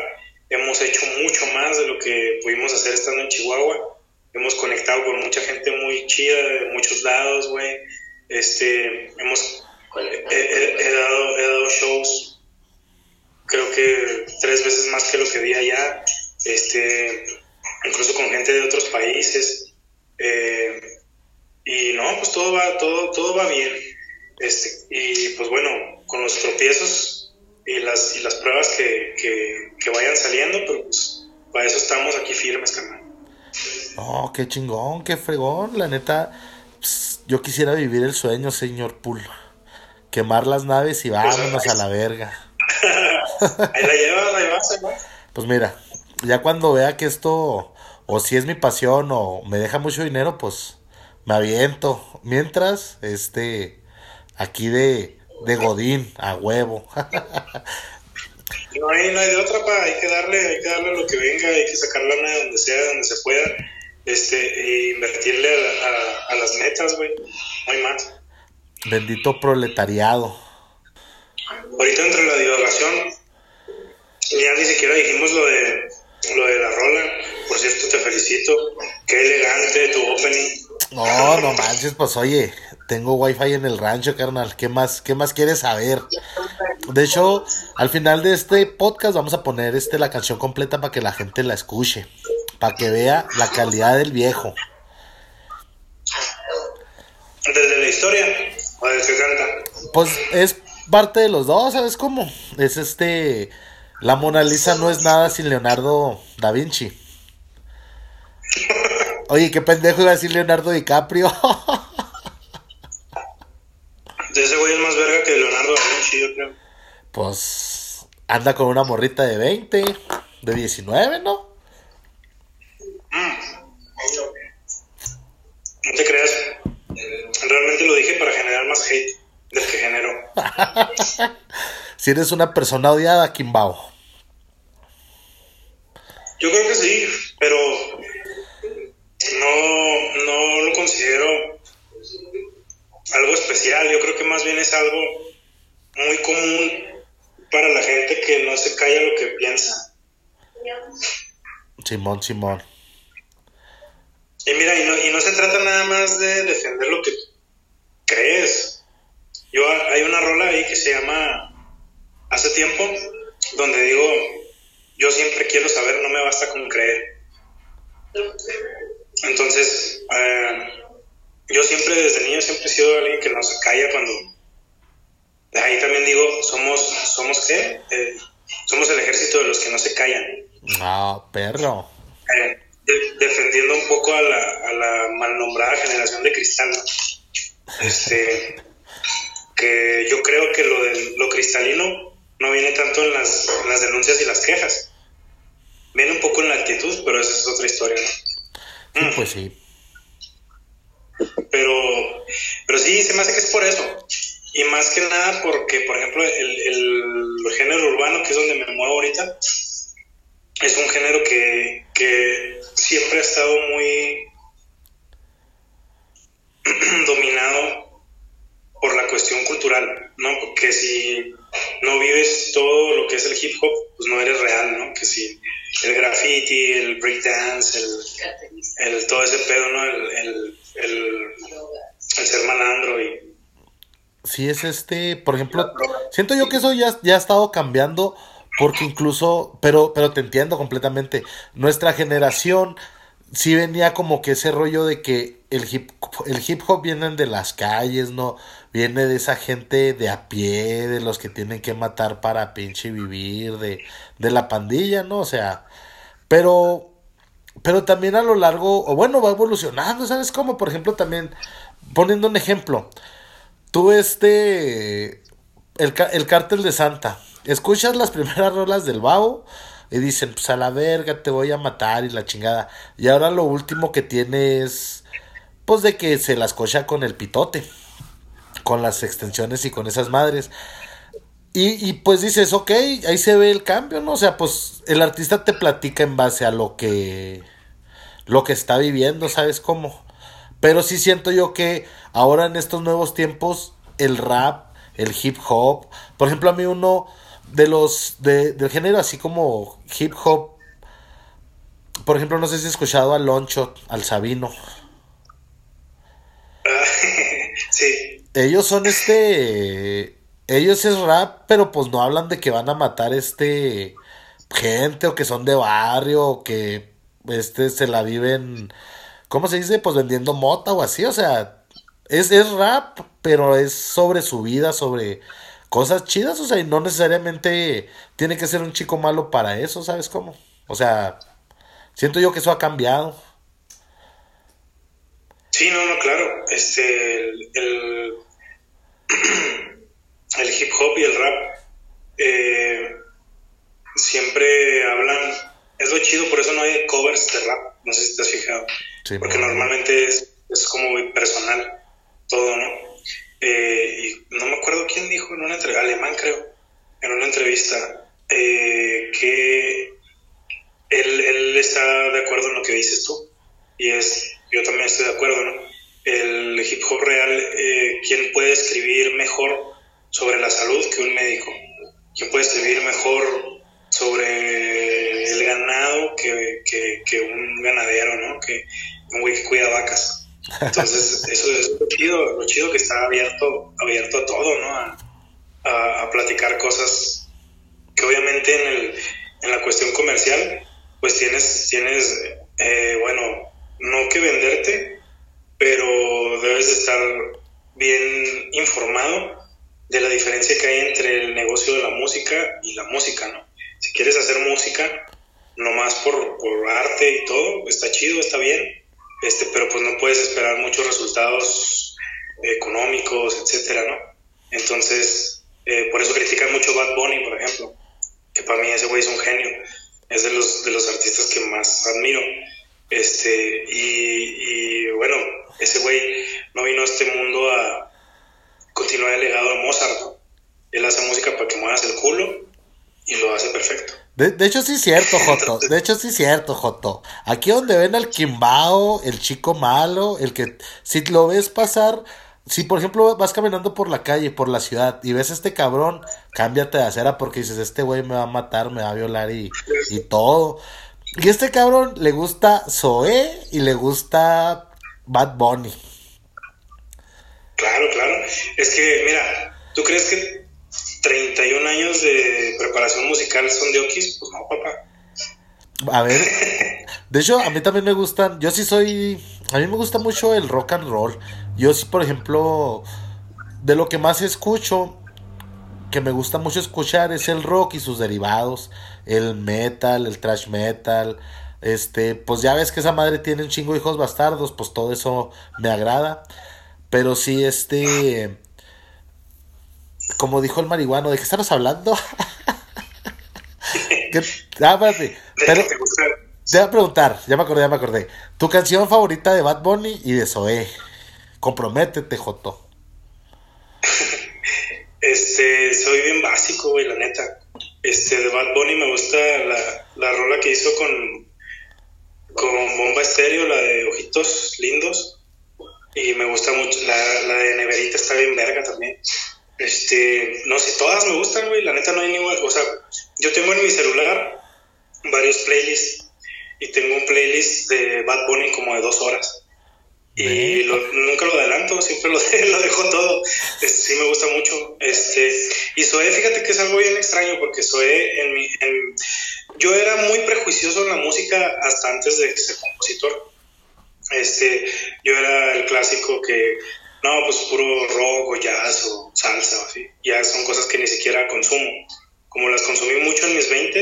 B: hemos hecho mucho más de lo que pudimos hacer estando en Chihuahua hemos conectado con mucha gente muy chida de muchos lados, güey. Este, hemos, he, dado, he dado shows, creo que tres veces más que lo que di allá, este, incluso con gente de otros países. Eh, y no, pues todo va, todo, todo va bien. Este, y pues bueno, con los tropiezos y las, y las pruebas que, que, que vayan saliendo, pues para eso estamos aquí firmes, carnal.
A: Oh, qué chingón, qué fregón. La neta, yo quisiera vivir el sueño, señor Pool. Quemar las naves y vámonos a la verga.
B: ahí la llevas, vas,
A: Pues mira, ya cuando vea que esto, o si es mi pasión, o me deja mucho dinero, pues me aviento. Mientras, este, aquí de, de Godín, a huevo.
B: no hay, no hay de otra, pa, hay que darle, hay que darle lo que venga, hay que sacar lana de donde sea, donde se pueda este, e invertirle a, las metas, güey. No hay más.
A: Bendito proletariado.
B: Ahorita entre la divagación, ya ni siquiera dijimos lo de lo de la rola. Por cierto, te felicito. Qué elegante tu opening.
A: No, no manches, pues oye, tengo wifi en el rancho, carnal. ¿Qué más, qué más quieres saber? De hecho, al final de este podcast vamos a poner este la canción completa para que la gente la escuche para que vea la calidad del viejo.
B: ¿Desde la historia o desde que canta?
A: Pues es parte de los dos, ¿sabes cómo? Es este. La Mona Lisa no es nada sin Leonardo da Vinci. Oye, qué pendejo iba a decir Leonardo DiCaprio.
B: ese güey es más verga que Leonardo da Vinci, yo creo.
A: Pues anda con una morrita de 20, de 19, ¿no?
B: No te creas. Realmente lo dije para generar más hate del que generó.
A: si eres una persona odiada, Kimbao.
B: Yo creo que sí, pero no, no lo considero algo especial. Yo creo que más bien es algo muy común para la gente que no se calla lo que piensa.
A: Simón, Simón.
B: Y mira, y no, y no se trata nada más de defender lo que crees. Yo hay una rola ahí que se llama Hace tiempo, donde digo, yo siempre quiero saber, no me basta con creer. Entonces, eh, yo siempre desde niño siempre he sido alguien que no se calla cuando... Ahí también digo, somos, somos qué? Eh, somos el ejército de los que no se callan.
A: No, perro.
B: Eh, defendiendo un poco a la, a la mal nombrada generación de cristal. Este, que yo creo que lo, de, lo cristalino no viene tanto en las, las denuncias y las quejas. Viene un poco en la actitud, pero esa es otra historia,
A: ¿no? Mm. pues sí.
B: Pero, pero sí, se me hace que es por eso. Y más que nada porque, por ejemplo, el, el género urbano, que es donde me muevo ahorita, es un género que, que siempre ha estado muy, dominado por la cuestión cultural, ¿no? Porque si no vives todo lo que es el hip hop, pues no eres real, ¿no? Que si el graffiti, el breakdance, el, el todo ese pedo, ¿no? El, el, el, el ser malandro y...
A: Sí, es este, por ejemplo, siento yo que eso ya, ya ha estado cambiando porque incluso, pero, pero te entiendo completamente, nuestra generación sí venía como que ese rollo de que el hip, el hip hop viene de las calles, ¿no? Viene de esa gente de a pie, de los que tienen que matar para pinche vivir, de, de la pandilla, ¿no? O sea, pero, pero también a lo largo, o bueno, va evolucionando, ¿sabes? Como por ejemplo también, poniendo un ejemplo, tú este, el, el cártel de Santa, escuchas las primeras rolas del Babo y dicen, pues a la verga, te voy a matar y la chingada. Y ahora lo último que tiene es, pues de que se las cocha con el pitote, con las extensiones y con esas madres. Y, y pues dices, ok, ahí se ve el cambio, ¿no? O sea, pues el artista te platica en base a lo que, lo que está viviendo, ¿sabes cómo? Pero sí siento yo que ahora en estos nuevos tiempos, el rap, el hip hop, por ejemplo, a mí uno de los de, del género así como hip hop por ejemplo no sé si has escuchado a Loncho al Sabino.
B: Sí.
A: Ellos son este ellos es rap pero pues no hablan de que van a matar este gente o que son de barrio o que este se la viven cómo se dice pues vendiendo mota o así o sea es, es rap pero es sobre su vida sobre cosas chidas, o sea, y no necesariamente tiene que ser un chico malo para eso, ¿sabes cómo? O sea, siento yo que eso ha cambiado.
B: Sí, no, no, claro. Este, el, el, hip hop y el rap eh, siempre hablan, es lo chido, por eso no hay covers de rap, no sé si te has fijado, porque normalmente es, es como muy personal todo, ¿no? Eh, y no me acuerdo quién dijo en una entrevista, alemán creo, en una entrevista, eh, que él, él, está de acuerdo en lo que dices tú. Y es, yo también estoy de acuerdo, ¿no? El hip hop real, eh, ¿quién puede escribir mejor sobre la salud que un médico? ¿Quién puede escribir mejor sobre el ganado que, que, que un ganadero, ¿no? Que un güey que cuida vacas. Entonces, eso es lo chido, lo chido que está abierto, abierto a todo, ¿no? A, platicar cosas que obviamente en, el, en la cuestión comercial, pues tienes, tienes eh, bueno, no que venderte, pero debes de estar bien informado de la diferencia que hay entre el negocio de la música y la música, ¿no? Si quieres hacer música, nomás por, por arte y todo, está chido, está bien, este, pero pues no puedes esperar muchos resultados económicos, etcétera, ¿no? Entonces, eh, por eso critican mucho Bad Bunny, por ejemplo, que para mí ese güey es un genio, es de los, de los artistas que más admiro. Este, y, y bueno, ese güey no vino a este mundo a continuar el legado de Mozart. Él hace música para que muevas el culo y lo hace perfecto.
A: De, hecho, sí es cierto, Joto. De hecho, sí es cierto, Joto. Aquí donde ven al Kimbao, el chico malo, el que, si lo ves pasar, si por ejemplo vas caminando por la calle, por la ciudad, y ves a este cabrón, cámbiate de acera porque dices, este güey me va a matar, me va a violar y, y todo. Y este cabrón le gusta Zoe y le gusta Bad Bunny.
B: Claro, claro. Es que, mira, ¿tú crees que 31 años de preparación musical son de Okis, pues no, papá.
A: A ver, de hecho, a mí también me gustan, yo sí soy, a mí me gusta mucho el rock and roll. Yo sí, por ejemplo, de lo que más escucho, que me gusta mucho escuchar es el rock y sus derivados, el metal, el thrash metal, este, pues ya ves que esa madre tiene un chingo de hijos bastardos, pues todo eso me agrada. Pero sí, este, como dijo el marihuano, ¿de qué estamos hablando? ah, espérate, pero, te voy a preguntar, ya me acordé, ya me acordé. Tu canción favorita de Bad Bunny y de Zoé. Comprométete, Joto.
B: Este, soy bien básico, güey, la neta. Este, de Bad Bunny me gusta la, la rola que hizo con, con Bomba Estéreo, la de Ojitos Lindos. y me gusta mucho, la, la de Neverita está bien verga también. Este, no sé, todas me gustan, güey, la neta no hay ninguna, o sea, yo tengo en mi celular varios playlists y tengo un playlist de Bad Bunny como de dos horas. Y nunca lo adelanto, siempre lo, lo dejo todo. Este, sí me gusta mucho. Este, y Zoé, fíjate que es algo bien extraño porque Zoé, en mi, en, yo era muy prejuicioso en la música hasta antes de ser compositor. Este, yo era el clásico que, no, pues puro rock o jazz o salsa o así. Ya son cosas que ni siquiera consumo. Como las consumí mucho en mis 20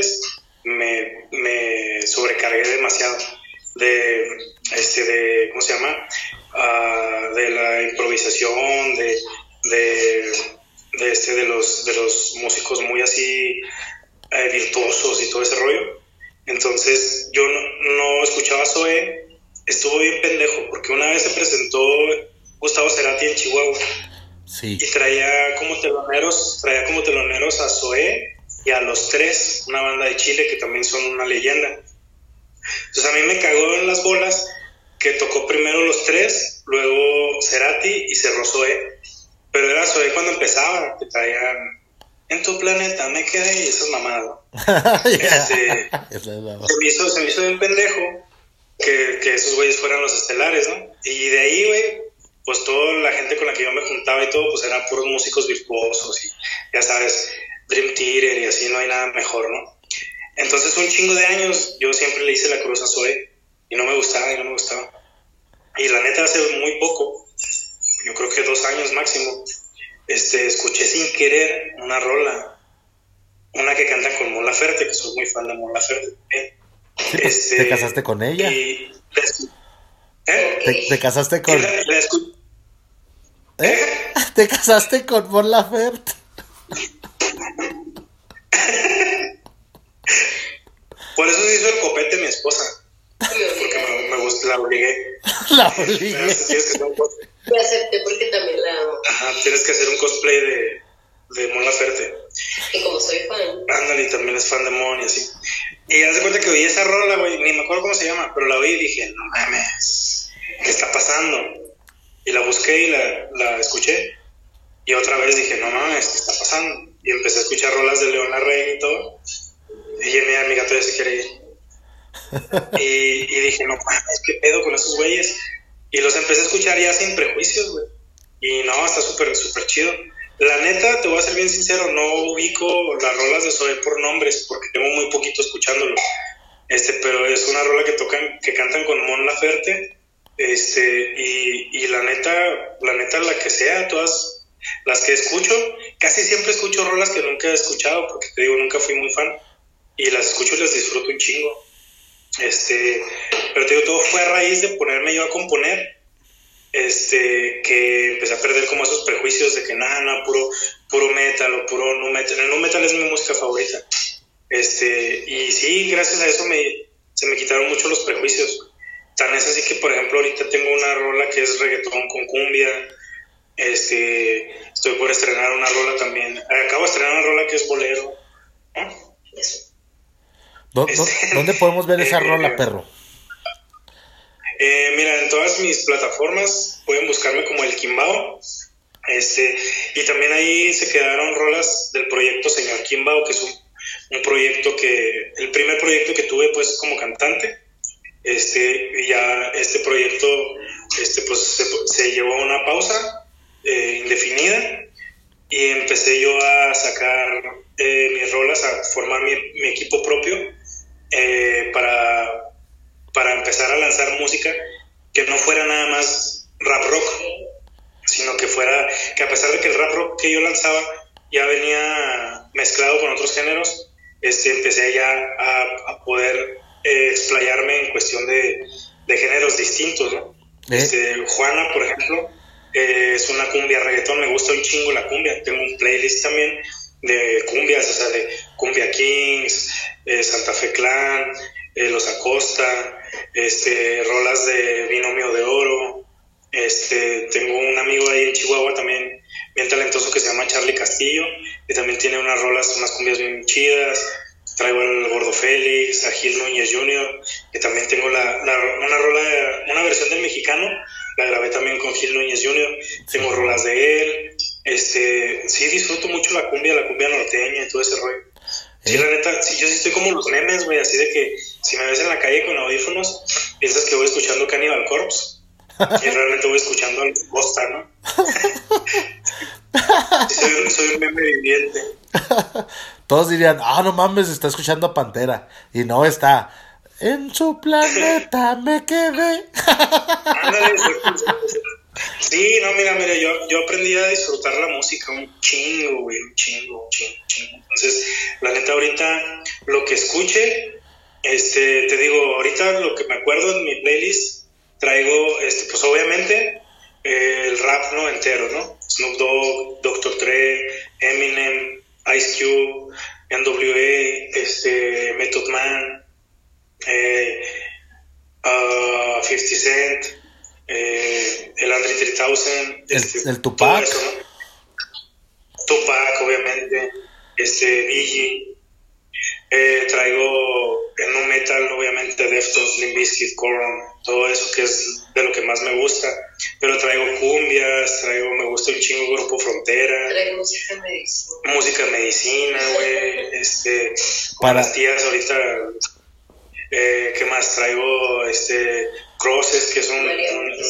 B: me, me sobrecargué demasiado de, este, de, ¿cómo se llama? Uh, de la improvisación, de, de, de, este, de, los, de los músicos muy así eh, virtuosos y todo ese rollo. Entonces yo no, no escuchaba Zoe, estuvo bien pendejo, porque una vez se presentó Gustavo Cerati en Chihuahua. Sí. Y traía como teloneros, traía como teloneros a Zoe y a los tres, una banda de Chile que también son una leyenda. Entonces a mí me cagó en las bolas que tocó primero los tres, luego Cerati y cerró Zoe. Pero era Zoe cuando empezaba, que traían en tu planeta me quedé y esas mamadas. este, se, me hizo, se me hizo bien pendejo que, que esos güeyes fueran los estelares, ¿no? Y de ahí, güey, pues toda la gente con la que yo me juntaba y todo, pues eran puros músicos virtuosos y ya sabes, Dream Theater y así no hay nada mejor, ¿no? Entonces, un chingo de años yo siempre le hice la cruz a Zoe y no me gustaba y no me gustaba. Y la neta, hace muy poco, yo creo que dos años máximo, este, escuché sin querer una rola, una que cantan con Mola Ferte, que soy muy fan de Mola Ferte.
A: Pues, este, ¿Te casaste con ella? ¿Eh? ¿Te, casaste con... ¿Eh? ¿Te casaste con Mon Laferte?
B: Por eso se hizo el copete mi esposa. Porque me, me gusta, la obligué.
A: La obligué. Me
C: acepté porque también la amo.
B: Ajá, tienes que hacer un cosplay de, de Mon Laferte.
C: Y como soy fan.
B: Ándale, también es fan de Mon y así. Y haz de cuenta que oí esa rola, güey, ni me acuerdo cómo se llama, pero la oí y dije, no mames, ¿qué está pasando? Y la busqué y la, la escuché. Y otra vez dije, no mames, ¿qué está pasando? Y empecé a escuchar rolas de León Larrey y todo. Y dije, mira, mi gato ya se quiere ir. y, y, dije, no mames, ¿qué pedo con esos güeyes? Y los empecé a escuchar ya sin prejuicios, güey. Y no, está súper, súper chido. La neta, te voy a ser bien sincero, no ubico las rolas de Zoe por nombres, porque tengo muy poquito escuchándolo. Este, pero es una rola que tocan, que cantan con Mon Laferte, este, y, y la neta, la neta, la que sea, todas las que escucho, casi siempre escucho rolas que nunca he escuchado, porque te digo, nunca fui muy fan y las escucho y las disfruto un chingo. Este, pero te digo, todo fue a raíz de ponerme yo a componer, este, que empecé a perder como esos prejuicios de que nada, nada, puro, puro metal o puro no metal. El no metal es mi música favorita. Este, y sí, gracias a eso me, se me quitaron mucho los prejuicios. Tan es así que, por ejemplo, ahorita tengo una rola que es reggaetón con cumbia. Este, estoy por estrenar una rola también. Acabo de estrenar una rola que es bolero.
A: Este, ¿Dónde, podemos ver esa rola, perro?
B: Eh, mira, en todas mis plataformas pueden buscarme como el Kimbao. Este, y también ahí se quedaron rolas del proyecto Señor Kimbao, que es un, proyecto que, el primer proyecto que tuve pues como cantante. Este, ya este proyecto este, pues, se, llevó a una pausa eh, indefinida y empecé yo a sacar mis rolas, a formar mi, mi equipo propio eh, para, para empezar a lanzar música que no fuera nada más rap rock, sino que fuera, que a pesar de que el rap rock que yo lanzaba ya venía mezclado con otros géneros, este, empecé ya a, poder eh, explayarme en cuestión de, de géneros distintos, ¿no? ¿Eh? Este, Juana, por ejemplo, es una cumbia reggaetón, me gusta un chingo la cumbia, tengo un playlist también de cumbias, o sea, de cumbia kings, eh, Santa Fe Clan, eh, Los Acosta, este, rolas de Binomio de Oro. Este, tengo un amigo ahí en Chihuahua también bien talentoso que se llama Charlie Castillo, que también tiene unas rolas, unas cumbias bien chidas. Traigo al Gordo Félix, a Gil Núñez Jr., que también tengo la, una rola, una versión del mexicano, la grabé también con Gil Núñez Jr., tengo rolas de él, este, sí disfruto mucho la cumbia, la cumbia norteña y todo ese rollo. Sí, la neta, sí, yo sí estoy como los memes, güey, así de que si me ves en la calle con audífonos, piensas que voy escuchando Cannibal Corpse y realmente voy escuchando al Bosta, ¿no? soy, soy, un meme viviente.
A: Todos dirían, ah, no mames, está escuchando a Pantera. Y no está. En su planeta me quedé. Ándale,
B: Sí, no, mira, mira, yo, yo aprendí a disfrutar la música un chingo, güey, un chingo, un chingo, un chingo. Entonces, la neta, ahorita lo que escuche, este, te digo, ahorita lo que me acuerdo en mi playlist, traigo, este, pues obviamente, el rap, ¿no? Entero, ¿no? Snoop Dogg, Dr. Dre, Eminem, Ice Cube, NWA, este, Method Man, eh, 50 ah, Cent, eh, el Andre 3000,
A: este, el, Tupac.
B: Tupac, obviamente, este, Biggie. Eh, traigo en un metal, obviamente, Deftones, Limp Bizkit, Korn, todo eso que es de lo que más me gusta. Pero traigo cumbias, traigo, me gusta un chingo Grupo Frontera.
C: Traigo música medicina.
B: Música medicina, güey. Este, Para... las tías ahorita eh, ¿Qué más? Traigo este Crosses, que es un,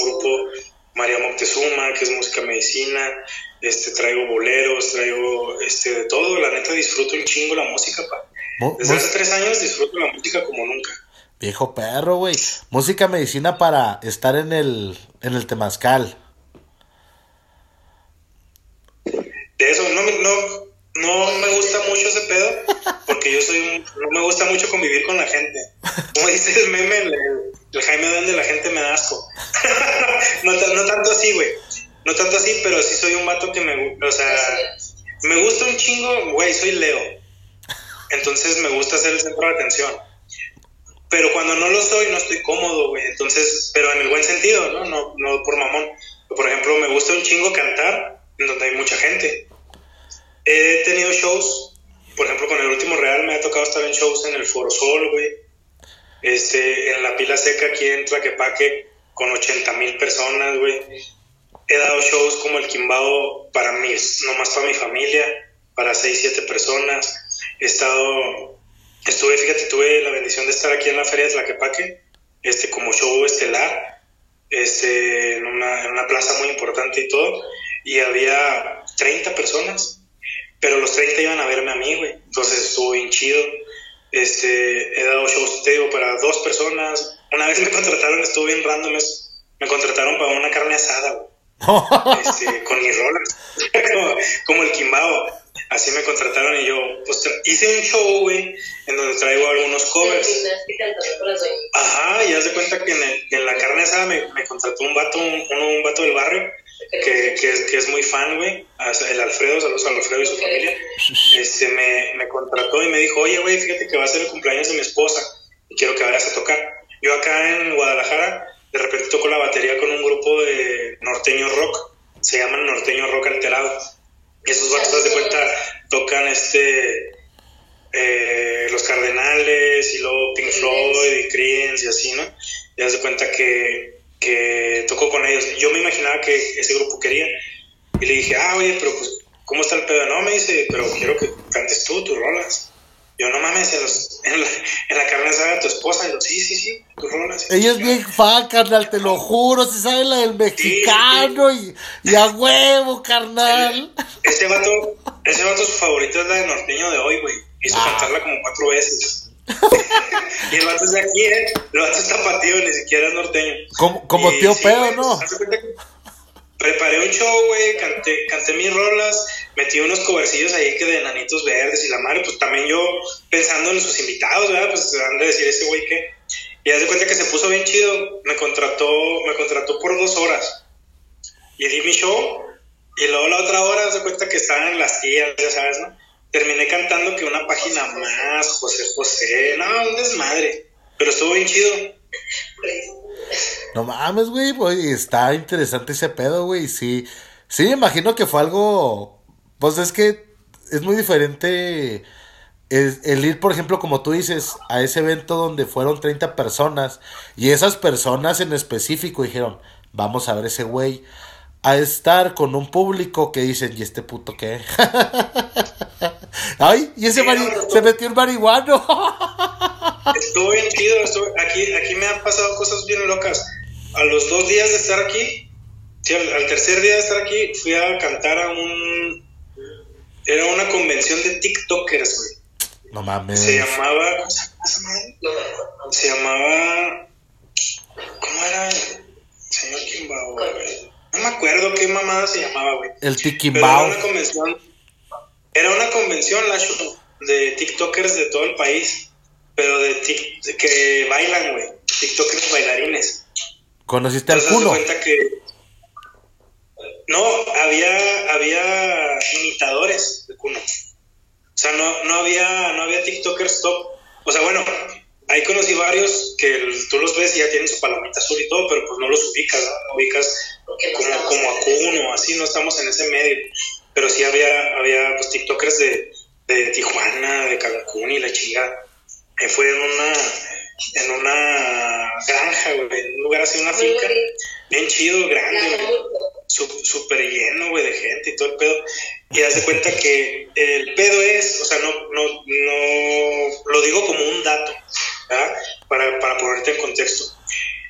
B: grupo, María Moctezuma, que es música medicina, este, traigo boleros, traigo este, de todo, la neta disfruto un chingo la música, pa. Desde hace tres años disfruto la música como nunca.
A: Viejo perro, güey. Música medicina para estar en el, en el temazcal.
B: De eso, no, no, no me gusta mucho ese pedo, porque yo soy un, no me gusta mucho convivir con la gente. Como dice el meme, el, Jaime de la gente me da asco. no, no tanto así, güey. No tanto así, pero sí soy un vato que me, o sea, me gusta un chingo, güey, soy Leo. Entonces me gusta ser el centro de atención. Pero cuando no lo soy, no estoy cómodo, güey. Entonces, pero en el buen sentido, ¿no? No, no por mamón. Por ejemplo, me gusta un chingo cantar en donde hay mucha gente He tenido shows, por ejemplo, con el último Real me ha tocado estar en shows en el Foro Sol, güey. Este, en la pila seca aquí en Tlaquepaque con 80 mil personas, güey. He dado shows como el Quimbao para mis, nomás para mi familia, para 6, 7 personas. He estado, estuve, fíjate, tuve la bendición de estar aquí en la Feria de Tlaquepaque, este, como show estelar, este, en una, en una plaza muy importante y todo, y había 30 personas pero los 30 iban a verme a mí, güey. Entonces estuvo bien chido. Este, he dado shows, te digo, para dos personas. Una vez me contrataron, estuvo bien random. Me contrataron para una carne asada, güey. este, con mis rolas, como, el Kimbao. Así me contrataron y yo, pues hice un show, güey, en donde traigo algunos covers. Ajá, y haz de cuenta que en, la carne asada me, me, contrató un vato, un, un vato del barrio, que, que, es, que es muy fan, güey, el Alfredo, saludos al Alfredo y su familia, este, me, me contrató y me dijo, oye, güey, fíjate que va a ser el cumpleaños de mi esposa y quiero que vayas a tocar. Yo acá en Guadalajara, de repente toco la batería con un grupo de norteño rock, se llaman norteño rock alterado. Y esos vatos, de cuenta, tocan este... Eh, los Cardenales y luego Pink Floyd y Creedence y así, ¿no? Y das de cuenta que que tocó con ellos. Yo me imaginaba que ese grupo quería. Y le dije, ah, oye, pero pues, ¿cómo está el pedo? No, me dice, pero quiero que cantes tú tus rolas. Yo, no mames, en, la, en la carne sabe tu esposa. Y yo, sí, sí, sí.
A: Ella es bien fan, carnal, te lo juro. Se sabe la del mexicano Y, y, a huevo, carnal.
B: ese vato, ese vato su favorito es la de norteño de hoy, güey. Hizo ah. cantarla como cuatro veces. y el vato es de aquí, ¿eh? El vato está patido, ni siquiera es norteño.
A: Como, como tío pedo, ¿no?
B: Preparé un show, güey, canté, canté mis rolas, metí unos covercillos ahí que de nanitos verdes y la madre, pues también yo pensando en sus invitados, ¿verdad? Pues han de decir ese güey que. Y haz de cuenta que se puso bien chido, me contrató, me contrató por dos horas. Y di mi show, y luego la otra hora, haz de cuenta que estaban las tías, ya sabes, ¿no? terminé cantando que una página más, José José, no, un desmadre, pero estuvo bien chido.
A: No mames, güey, güey, está interesante ese pedo, güey, sí, sí, me imagino que fue algo, pues es que es muy diferente el, ir, por ejemplo, como tú dices, a ese evento donde fueron 30 personas y esas personas en específico dijeron, vamos a ver ese güey a estar con un público que dicen, ¿y este puto qué? Ay, y ese se metió en marihuano.
B: estuvo bien chido, aquí, aquí me han pasado cosas bien locas. A los dos días de estar aquí, al, tercer día de estar aquí, fui a cantar a un... Era una convención de TikTokers, güey.
A: No mames.
B: Se llamaba... ¿Cómo se llama? Se llamaba... ¿Cómo era? Señor Kimbao, güey. No me acuerdo qué mamada se llamaba, güey.
A: El Tikimbao.
B: Era una convención... Era una convención, Lacho, de TikTokers de todo el país. Pero de, que bailan, güey. TikTokers bailarines.
A: ¿Conociste al culo?
B: cuenta que no, había, había imitadores de Kuno. O sea, no, no, había, no había TikTokers top. O sea, bueno, ahí conocí varios que tú los ves y ya tienen su palomita azul y todo, pero pues no los ubicas, ¿no? ubicas como, como a Kuno, así, no estamos en ese medio. Pero sí había, había pues, TikTokers de, de Tijuana, de Cancún y la chingada. fue en una, en una granja, güey, en un lugar así, una finca, bien chido, grande, súper lleno, güey, de gente y todo el pedo. Y haz de cuenta que el pedo es, o sea, no, no, no, lo digo como un dato, ¿verdad? Para, para ponerte en contexto.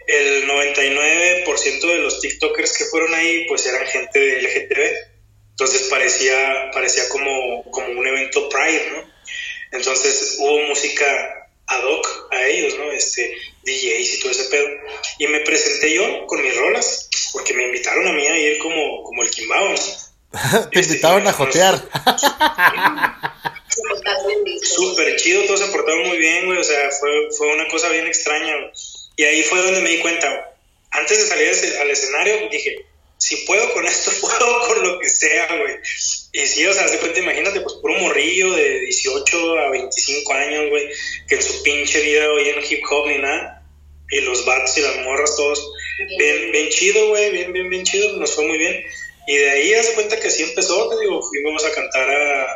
B: El 99% de los TikTokers que fueron ahí, pues eran gente de LGTB. Entonces parecía, parecía como, como un evento Pride, ¿no? Entonces hubo música ad hoc a ellos, ¿no? Este, DJs y todo ese pedo. Y me presenté yo con mis rolas, porque me invitaron a mí a ir como, como el Kimbao,
A: Te invitaron a jotear.
B: Súper chido, todos se portaron muy bien, güey. O sea, fue, fue una cosa bien extraña. Y ahí fue donde me di cuenta. Antes de salir al escenario, dije, si puedo con esto, puedo con lo que sea, güey. Y sí, o sea, de cuenta, imagínate, pues puro morrillo de 18 a 25 años, güey, que en su pinche vida oyen hip hop ni nada. Y los bats y las morras, todos. Bien, bien chido, güey, bien, bien, bien chido, nos fue muy bien. Y de ahí haz de cuenta que así empezó, te digo, fuimos a cantar a,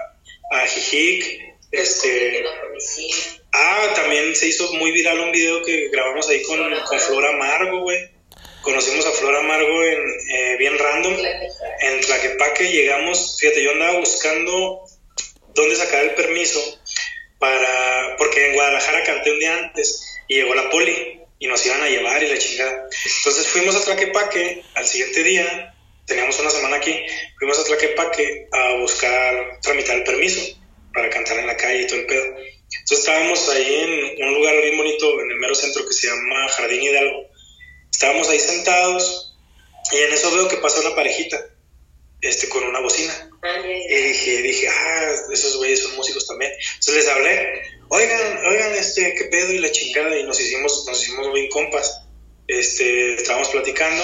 B: a Jijic, este... Ah, también se hizo muy viral un video que grabamos ahí con, con Flor Amargo, güey conocimos a Flor Amargo en, eh, bien random. En Tlaquepaque llegamos, fíjate, yo andaba buscando dónde sacar el permiso para, porque en Guadalajara canté un día antes y llegó la poli y nos iban a llevar y la chingada. Entonces fuimos a Tlaquepaque al siguiente día, teníamos una semana aquí, fuimos a Tlaquepaque a buscar, tramitar el permiso para cantar en la calle y todo el pedo. Entonces estábamos ahí en un lugar bien bonito en el mero centro que se llama Jardín Hidalgo Estábamos ahí sentados y en eso veo que pasa una parejita este, con una bocina. Y dije, dije, ah, esos güeyes son músicos también. Entonces les hablé, oigan, oigan, este, qué pedo y la chingada. Y nos hicimos, nos hicimos bien compas. Este, estábamos platicando.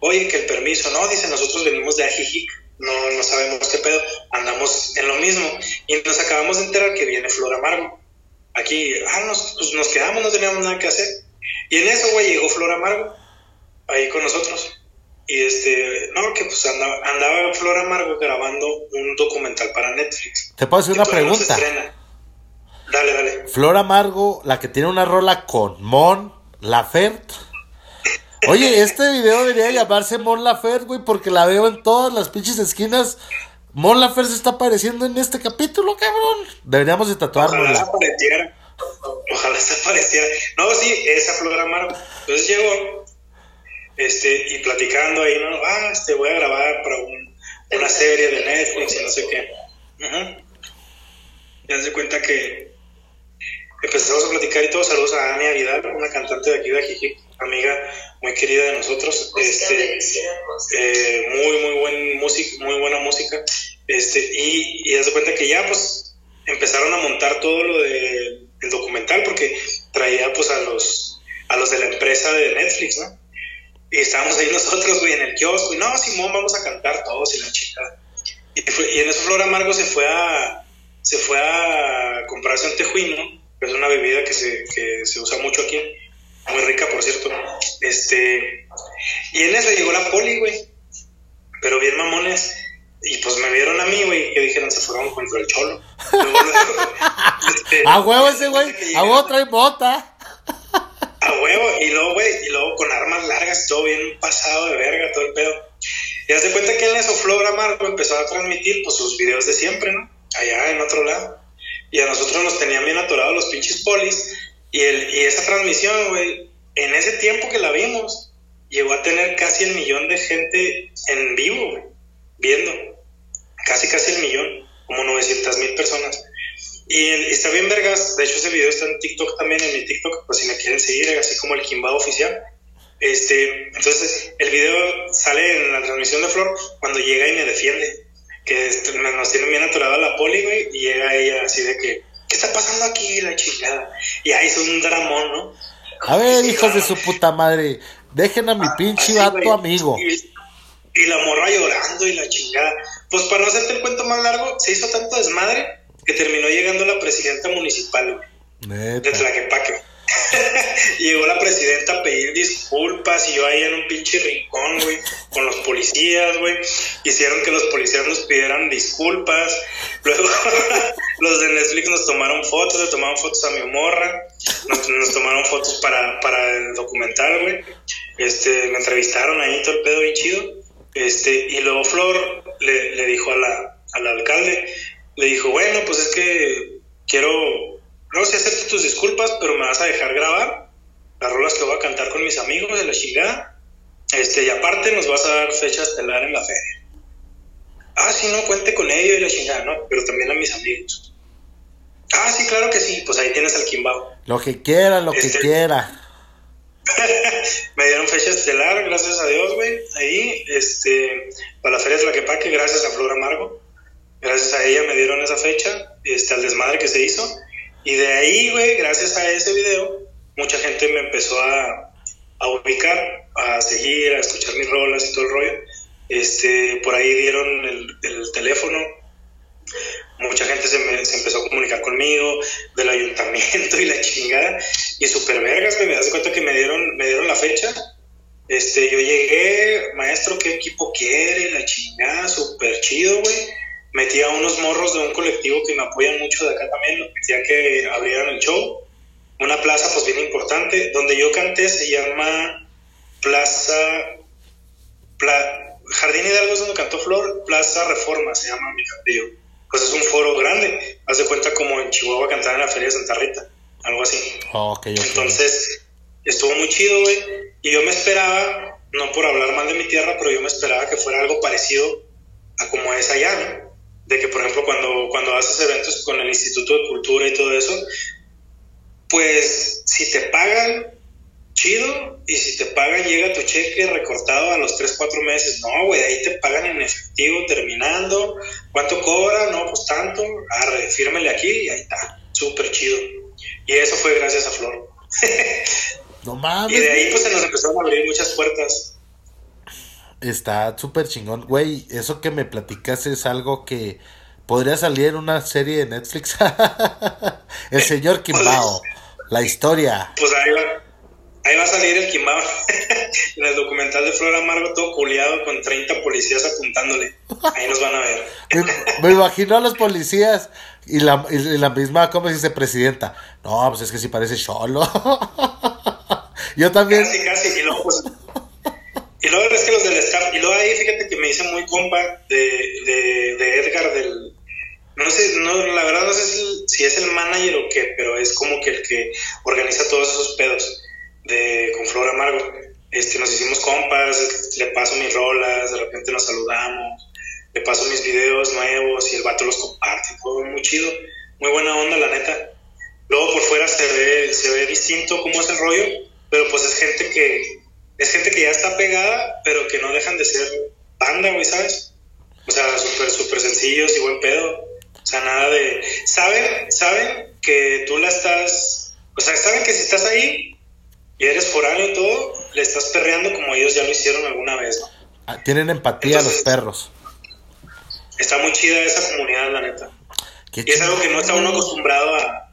B: Oye, que el permiso, no, dice, nosotros venimos de Ajijic, no, no sabemos qué pedo, andamos en lo mismo. Y nos acabamos de enterar que viene Flor Amargo. Aquí, ah, nos, pues nos quedamos, no teníamos nada que hacer. Y en eso, güey, llegó Flor Amargo ahí con nosotros. Y este, no, que pues andaba, andaba Flor Amargo grabando un documental para Netflix.
A: ¿Te puedo hacer una pregunta?
B: dale, dale.
A: Flor Amargo, la que tiene una rola con Mon Laferte. Oye, este video debería llamarse Mon Laferte, güey, porque la veo en todas las pinches esquinas. Mon Laferte se está apareciendo en este capítulo, cabrón. Deberíamos de tatuarlo.
B: Ojalá se apareciera. Ojalá se apareciera. No, sí, esa Flor Amargo. Entonces llegó este, y platicando ahí, ¿no? Ah, este, voy a grabar para una serie de Netflix y no sé qué. Y haz de cuenta que empezamos a platicar y todo. Saludos a Ania Vidal, una cantante de aquí de Ajijic, amiga muy querida de nosotros. Este, eh, muy, muy, buen música, muy buena música. Este, y, y cuenta que ya, pues, empezaron a montar todo lo del documental porque traía, pues, a los, a los de la empresa de Netflix, ¿no? Y estábamos ahí nosotros, güey, en el kiosco. Y no, Simón, vamos a cantar todos y la chica. Y, y en eso Flor Amargo se fue a, se fue a comprarse un tejuino, que es una bebida que se, que se usa mucho aquí. Muy rica, por cierto. Este, y en eso llegó la poli, güey. Pero bien mamones. Y pues me vieron a mí, güey, que dijeron se fueron contra el cholo.
A: este, a huevo ese güey, a huevo trae bota.
B: A huevo, y luego, güey, y luego con armas largas, todo bien pasado de verga, todo el pedo. Y haz de cuenta que en eso Flora Marco empezó a transmitir pues sus videos de siempre, ¿no? Allá en otro lado. Y a nosotros nos tenían bien atorados los pinches polis. Y, el, y esa transmisión, güey, en ese tiempo que la vimos, llegó a tener casi el millón de gente en vivo, viendo. Casi, casi el millón, como 900 mil personas. Y, está bien, vergas. De hecho, ese video está en TikTok también, en mi TikTok, pues si me quieren seguir, así como el Kimbao oficial. Este, entonces, el video sale en la transmisión de Flor cuando llega y me defiende. Que nos tiene bien atorado la poli, güey, y llega ella así de que, ¿qué está pasando aquí? La chingada. Y ahí es un dramón, ¿no?
A: A ver, hijos de su puta madre, dejen a mi ah, pinche vato amigo.
B: Y, la morra llorando y la chingada. Pues para no hacerte el cuento más largo, se hizo tanto desmadre que terminó llegando la presidenta municipal, güey. De Tlaquepaque. Llegó la presidenta a pedir disculpas y yo ahí en un pinche rincón, güey, con los policías, güey. Hicieron que los policías nos pidieran disculpas. Luego los de Netflix nos tomaron fotos, le tomaron fotos a mi morra, nos, tomaron fotos para, para el documental, güey. Este, me entrevistaron ahí todo el pedo bien chido. Este, y luego Flor le, le dijo a la, al alcalde, le dijo, bueno, pues es que quiero no, si acepto tus disculpas, pero me vas a dejar grabar las rolas que voy a cantar con mis amigos de la chingada. Este, y aparte nos vas a dar fecha estelar en la feria. Ah, sí, no, cuente con ello y la chingada, ¿no? Pero también a mis amigos. Ah, sí, claro que sí, pues ahí tienes al Kimbao.
A: Lo que quiera, lo que este, quiera.
B: me dieron fecha estelar, gracias a Dios, güey. Ahí, este, para la Feria de Tlaquepaque, gracias a Flor Amargo. Gracias a ella me dieron esa fecha, este, al desmadre que se hizo. Y de ahí, güey, gracias a ese video, mucha gente me empezó a, a ubicar, a seguir, a escuchar mis rolas y todo el rollo. Este, por ahí dieron el, el teléfono, mucha gente se, me, se, empezó a comunicar conmigo del ayuntamiento y la chingada. Y super vergas me das cuenta que me dieron me dieron la fecha. Este yo llegué maestro qué equipo quiere la chingada super chido güey metí a unos morros de un colectivo que me apoyan mucho de acá también, metía que abrieran el show. Una plaza pues bien importante, donde yo canté se llama Plaza Jardín Hidalgo es donde cantó Flor, Plaza Reforma se llama mi cantillo. Pues es un foro grande, haz de cuenta como en Chihuahua cantar en la Feria de Santa Rita, algo así.
A: Oh,
B: Entonces, estuvo muy chido, güey. Y yo me esperaba, no por hablar mal de mi tierra, pero yo me esperaba que fuera algo parecido a como es allá, ¿no? De que, por ejemplo, cuando, cuando haces eventos con el Instituto de Cultura y todo eso, pues si te pagan, chido, y si te pagan, llega tu cheque recortado a los 3, 4 meses. No, güey, ahí te pagan en efectivo terminando. ¿Cuánto cobra? No, pues tanto. Arre, fírmele aquí y ahí está. Súper chido. Y eso fue gracias a Flor.
A: no mames.
B: Y de ahí pues se nos empezaron a abrir muchas puertas.
A: Está súper chingón. Güey, eso que me platicas es algo que podría salir en una serie de Netflix. el señor Kimbao. la historia.
B: Pues ahí va. Ahí va a salir el Kimbao. en el documental de Flor Amargo, todo culiado con 30 policías apuntándole. Ahí nos van a ver.
A: me, imagino a los policías y la, y la misma, ¿cómo dice presidenta? No, pues es que si parece cholo. Yo también.
B: Casi, casi. Y pues, y luego es que los del staff, y luego ahí fíjate que me hice muy compa de, de, Edgar del, no sé, no, la verdad no sé si, es el manager o qué, pero es como que el que organiza todos esos pedos de con Flor Amargo. Este, nos hicimos compas, le paso mis rolas, de repente nos saludamos, le paso mis videos nuevos y el vato los comparte, todo muy chido, muy buena onda la neta. Luego por fuera se ve, se ve distinto cómo es el rollo, pero pues es gente que, es gente que ya está pegada, pero que no dejan de ser banda, güey, ¿sabes? O sea, súper, súper sencillos y buen pedo. O sea, nada de... Saben, saben que tú la estás... O sea, saben que si estás ahí y eres foráneo y todo, le estás perreando como ellos ya lo hicieron alguna vez, ¿no?
A: Ah, tienen empatía los perros.
B: Está muy chida esa comunidad, la neta. y es algo que no está uno acostumbrado a,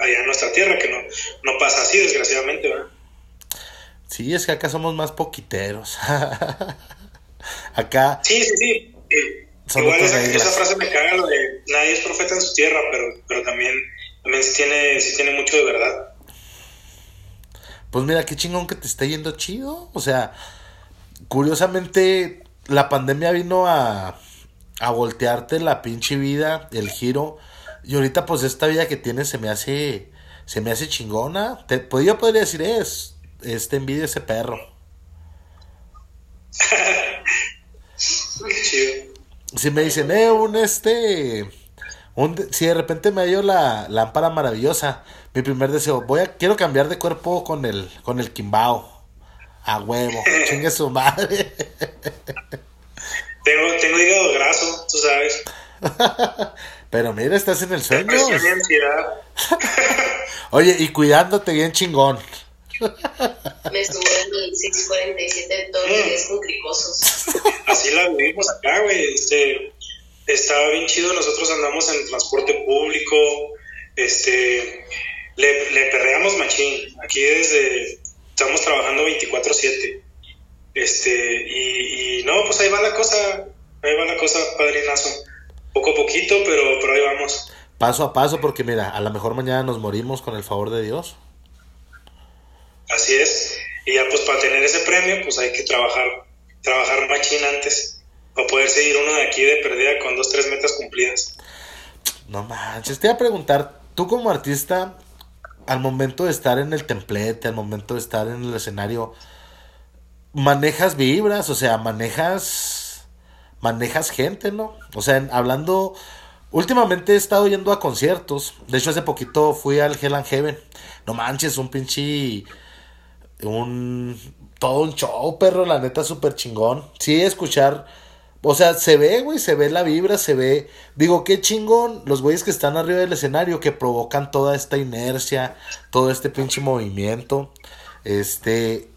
B: allá en nuestra tierra, que no, no pasa así, desgraciadamente, ¿verdad?
A: Sí, es que acá somos más poquiteros. acá.
B: Sí, sí, sí. Igual esa, frase me caga lo de nadie es profeta en su tierra, pero, pero también, también sí, tiene, sí tiene mucho de verdad.
A: Pues mira, qué chingón que te esté yendo chido. O sea, curiosamente, la pandemia vino a, a voltearte la pinche vida, el giro. Y ahorita, pues, esta vida que tienes se me hace. Se me hace chingona. Te, pues, yo podría decir, es. Este envidia ese perro. Si me dicen, eh, un este. Un, si de repente me hallo la lámpara maravillosa, mi primer deseo, voy a, quiero cambiar de cuerpo con el, con el Kimbao. A huevo, chingue su madre.
B: Tengo, tengo hígado graso, tú sabes.
A: Pero mira, estás en el sueño. Oye, y cuidándote bien chingón.
C: Me estuve en el 647 todos los días con cricosos.
B: Así la vivimos acá, güey. Este, estaba bien chido. Nosotros andamos en transporte público. Este, le, le perreamos machín. Aquí desde, estamos trabajando 24-7. Este, y, y no, pues ahí va la cosa. Ahí va la cosa, padrinazo. Poco a poquito, pero, pero ahí vamos.
A: Paso a paso, porque mira, a lo mejor mañana nos morimos con el favor de Dios.
B: Así es. Y ya pues para tener ese premio, pues hay que trabajar, trabajar machín antes. Para poder seguir uno de aquí de perdida con dos, tres metas cumplidas.
A: No manches, te iba a preguntar, tú como artista, al momento de estar en el templete, al momento de estar en el escenario, manejas vibras, o sea, manejas, manejas gente, ¿no? O sea, hablando, últimamente he estado yendo a conciertos, de hecho hace poquito fui al Hell and Heaven, no manches, un pinche, un, todo un show, perro, la neta, súper chingón, sí, escuchar... O sea, se ve, güey, se ve la vibra, se ve. Digo, qué chingón los güeyes que están arriba del escenario que provocan toda esta inercia, todo este pinche movimiento. Este,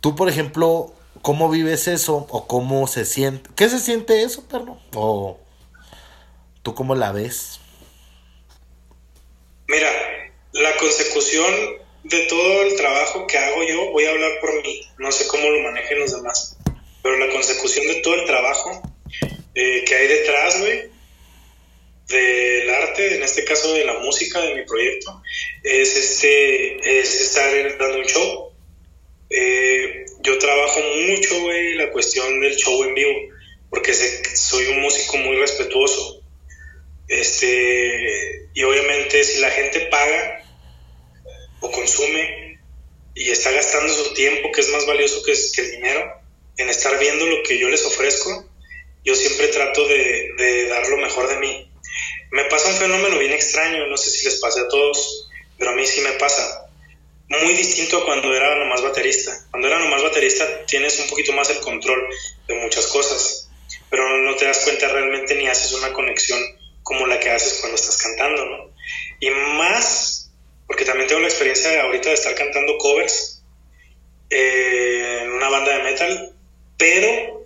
A: tú, por ejemplo, ¿cómo vives eso? ¿O cómo se siente? ¿Qué se siente eso, perro? ¿O tú cómo la ves?
B: Mira, la consecución de todo el trabajo que hago yo, voy a hablar por mí, no sé cómo lo manejen los demás, pero la consecución de todo el trabajo eh, que hay detrás, güey, del arte, en este caso de la música de mi proyecto, es este, es estar dando un show. Eh, yo trabajo mucho, güey, la cuestión del show en vivo, porque soy un músico muy respetuoso. Este, y obviamente si la gente paga o consume y está gastando su tiempo, que es más valioso que, el dinero, en estar viendo lo que yo les ofrezco, yo siempre trato de, de dar lo mejor de mí. Me pasa un fenómeno bien extraño, no sé si les pase a todos, pero a mí sí me pasa. Muy distinto a cuando era nomás baterista. Cuando era nomás baterista tienes un poquito más el control de muchas cosas, pero no te das cuenta realmente ni haces una conexión como la que haces cuando estás cantando, ¿no? Y más, porque también tengo la experiencia ahorita de estar cantando covers eh, en una banda de metal, pero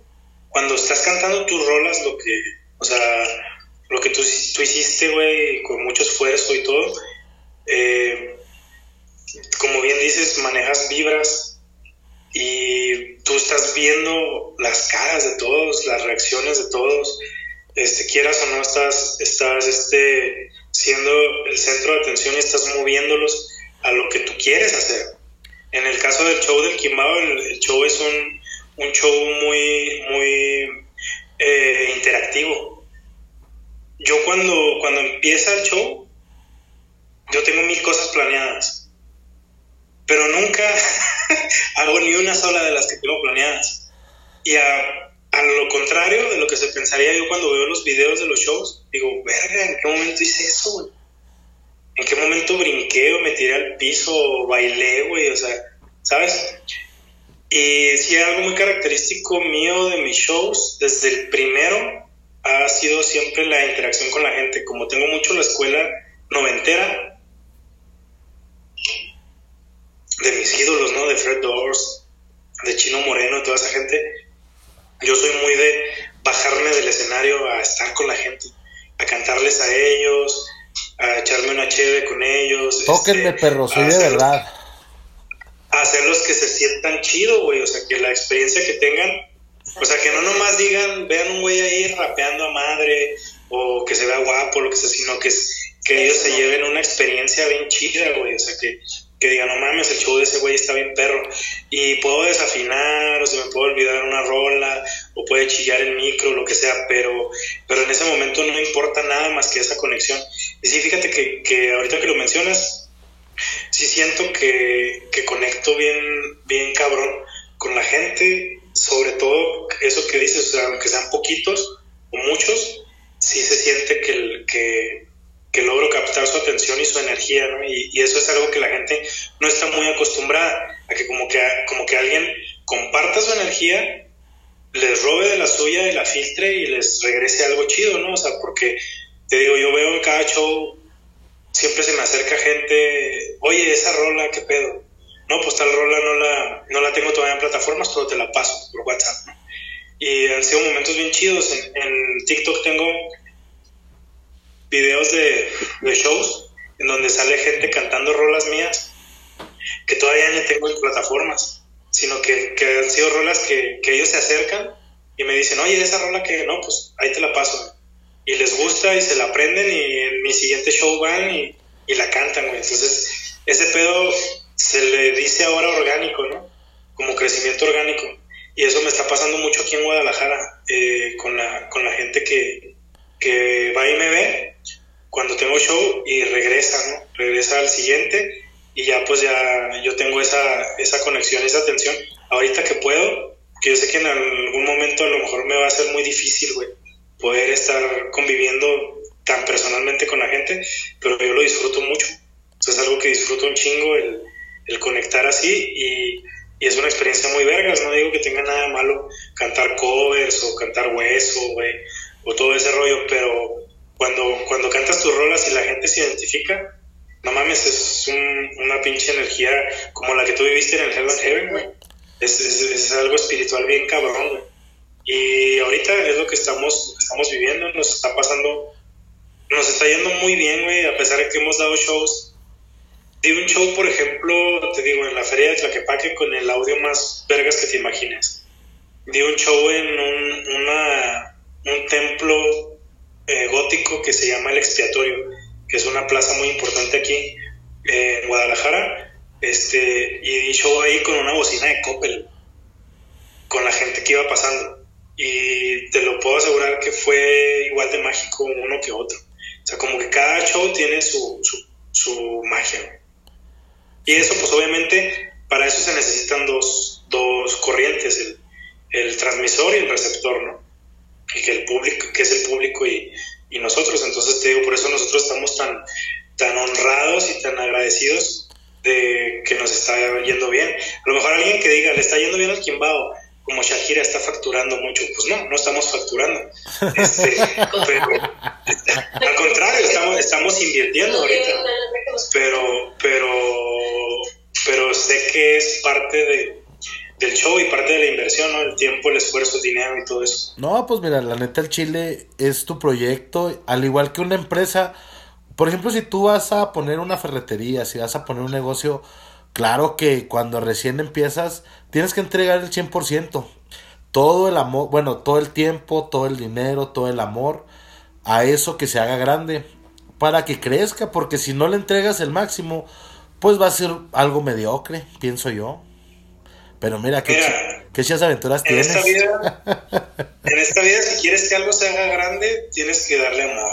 B: cuando estás cantando tus rolas, lo que, o sea, lo que tú, tú hiciste, güey, con mucho esfuerzo y todo, eh, como bien dices, manejas vibras y tú estás viendo las caras de todos, las reacciones de todos, este, quieras o no, estás, estás este, siendo el centro de atención y estás moviéndolos a lo que tú quieres hacer. En el caso del show del Kimbao, el, show es un, un show muy, muy eh, interactivo. Yo cuando, cuando empieza el show, yo tengo mil cosas planeadas, pero nunca hago ni una sola de las que tengo planeadas. Y a lo contrario de lo que se pensaría yo cuando veo los videos de los shows, digo, verga, ¿en qué momento hice eso, güey? ¿En qué momento brinqué o me tiré al piso o bailé, güey? O sea, ¿sabes? Y sí, algo muy característico mío de mis shows, desde el primero, ha sido siempre la interacción con la gente. Como tengo mucho la escuela noventera, de mis ídolos, ¿no? De Fred Doors, de Chino Moreno, toda esa gente. Yo soy muy de bajarme del escenario a estar con la gente, a cantarles a ellos, a echarme una cheve con ellos.
A: Tóquenme,
B: este,
A: perro, soy de verdad.
B: a hacerlos que se sientan chido, güey. O sea, que la experiencia que tengan, o sea, que no nomás digan, vean un güey ahí rapeando a madre, o que se vea guapo, lo que sea, sino que, que ellos se lleven una experiencia bien chida, güey. O sea, que, que diga, no mames, el show de ese güey está bien perro. Y puedo desafinar, o se me puede olvidar una rola, o puede chillar el micro, lo que sea, pero, pero en ese momento no importa nada más que esa conexión. Y sí, fíjate que, que ahorita que lo mencionas, sí siento que, que conecto bien, bien cabrón con la gente, sobre todo eso que dices, o sea, aunque sean poquitos o muchos, sí se siente que, que, que logro captar su atención y su energía, ¿no? Y, y, eso es algo que la gente no está muy acostumbrada, a que como que, como que alguien comparta su energía, les robe de la suya y la filtre y les regrese algo chido, ¿no? O sea, porque te digo, yo veo en cada show, siempre se me acerca gente, oye, esa rola, ¿qué pedo? No, pues tal rola no la, no la tengo todavía en plataformas, pero te la paso por WhatsApp, ¿no? Y han sido momentos bien chidos. En, en TikTok tengo videos de, shows en donde sale gente cantando rolas mías que todavía no tengo en plataformas, sino que, que han sido rolas que, que, ellos se acercan y me dicen, oye, esa rola que no, pues ahí te la paso. Y les gusta y se la aprenden y en mi siguiente show van y, y la cantan, güey. Entonces, ese pedo se le dice ahora orgánico, ¿no? Como crecimiento orgánico. Y eso me está pasando mucho aquí en Guadalajara, eh, con, la, con la gente que, que va y me ve cuando tengo show y regresa, ¿no? Regresa al siguiente y ya pues ya yo tengo esa, esa conexión, esa atención. Ahorita que puedo, que yo sé que en algún momento a lo mejor me va a ser muy difícil, güey, poder estar conviviendo tan personalmente con la gente, pero yo lo disfruto mucho. O sea, es algo que disfruto un chingo el, el conectar así y, y, es una experiencia muy vergas. No digo que tenga nada malo cantar covers o cantar hueso, güey, o todo ese rollo, pero cuando, cuando cantas tus rolas y la gente se identifica, no mames, es un, una pinche energía como la que tú viviste en el Hell and Heaven, güey. Es, es, es, algo espiritual bien cabrón, güey. Y ahorita es lo que estamos, estamos viviendo, nos está pasando, nos está yendo muy bien, güey, a pesar de que hemos dado shows. Di un show, por ejemplo, te digo, en la feria de Tlaquepaque con el audio más vergas que te imagines. Di un show en un, una, un templo eh, gótico que se llama El Expiatorio, que es una plaza muy importante aquí eh, en Guadalajara. Este, y di show ahí con una bocina de Coppel, con la gente que iba pasando. Y te lo puedo asegurar que fue igual de mágico uno que otro. O sea, como que cada show tiene su, su, su magia. Y eso, pues obviamente, para eso se necesitan dos, dos corrientes, el, el transmisor y el receptor, ¿no? Y que el público, que es el público y, y nosotros. Entonces te digo, por eso nosotros estamos tan, tan honrados y tan agradecidos de que nos está yendo bien. A lo mejor alguien que diga, le está yendo bien al Quimbao, como Shakira está facturando mucho. Pues no, no estamos facturando. Este, pero, al contrario, estamos, estamos invirtiendo ahorita. Pero, pero, pero sé que es parte de, del show y parte de la inversión, ¿no? El tiempo, el esfuerzo, el dinero y todo eso.
A: No, pues mira, la neta el Chile es tu proyecto, al igual que una empresa. Por ejemplo, si tú vas a poner una ferretería, si vas a poner un negocio, claro que cuando recién empiezas tienes que entregar el 100%. Todo el amor, bueno, todo el tiempo, todo el dinero, todo el amor a eso que se haga grande para que crezca, porque si no le entregas el máximo, pues va a ser algo mediocre, pienso yo. Pero mira, qué,
B: Mira,
A: qué chidas aventuras
B: En
A: tienes.
B: esta, vida, en esta vida, si quieres que algo se haga grande, tienes que darle amor.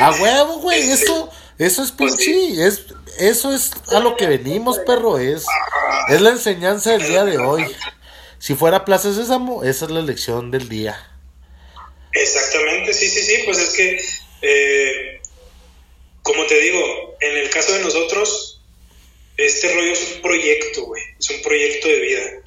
A: A huevo, güey,
B: Este,
A: eso, eso es
B: pues
A: pinche, es, eso es a lo que venimos, perro, es, es la enseñanza del día de hoy. Si fuera Plaza Sésamo, esa es la lección del día.
B: Exactamente, sí, sí, sí, pues es que, eh, como te digo, en el caso de nosotros, este rollo es un proyecto, güey, es un proyecto de vida.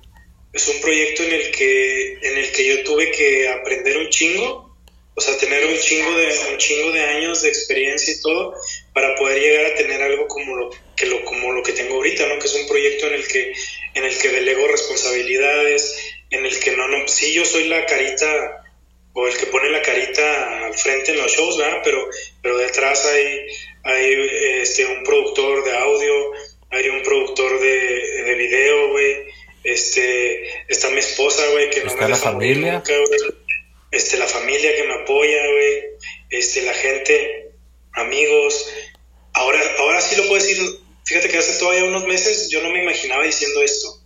B: Es un proyecto en el que, en el que yo tuve que aprender un chingo, o sea, tener un chingo de, un chingo de años de experiencia y todo, para poder llegar a tener algo como lo que lo, como lo que tengo ahorita, ¿no? Que es un proyecto en el que, en el que delego responsabilidades, en el que no, no, sí yo soy la carita o el que pone la carita al frente en los shows, ¿verdad? Pero, pero detrás hay, hay este, un productor de audio, hay un productor de, de video, güey. Este, está mi esposa, güey, que no
A: Está
B: me
A: la familia.
B: nunca. Este, la familia que me apoya, güey. Este, la gente, amigos. Ahora, ahora sí lo puedo decir. Fíjate que todavía unos meses yo no me imaginaba diciendo esto.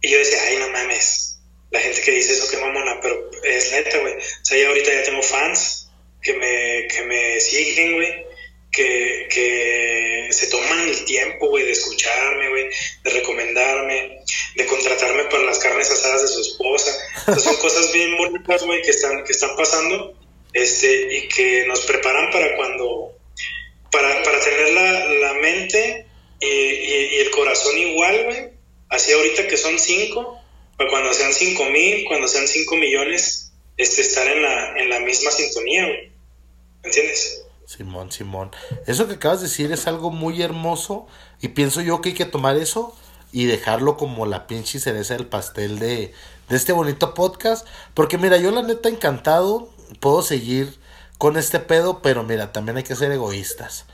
B: Y yo decía, ay, no mames. La gente que dice eso, qué mamona, pero es neta, güey. O sea, ya ahorita ya tengo fans que me, que me siguen, güey. Que, que se toman el tiempo, güey, de escucharme, güey, de recomendarme, de contratarme para las carnes asadas de su esposa. son cosas bien bonitas, güey, que están, que están pasando este, y que nos preparan para cuando, para, para tener la, la mente y, y, el corazón igual, güey, así ahorita que son cinco, para cuando sean cinco mil, cuando sean cinco millones, este, estar en la, en la misma sintonía, güey. ¿Entiendes?
A: Simón, Simón. Eso que acabas de decir es algo muy hermoso y pienso yo que hay que tomar eso y dejarlo como la pinche cereza del pastel de, de este bonito podcast. Porque mira, yo la neta encantado puedo seguir con este pedo, pero mira, también hay que ser egoístas.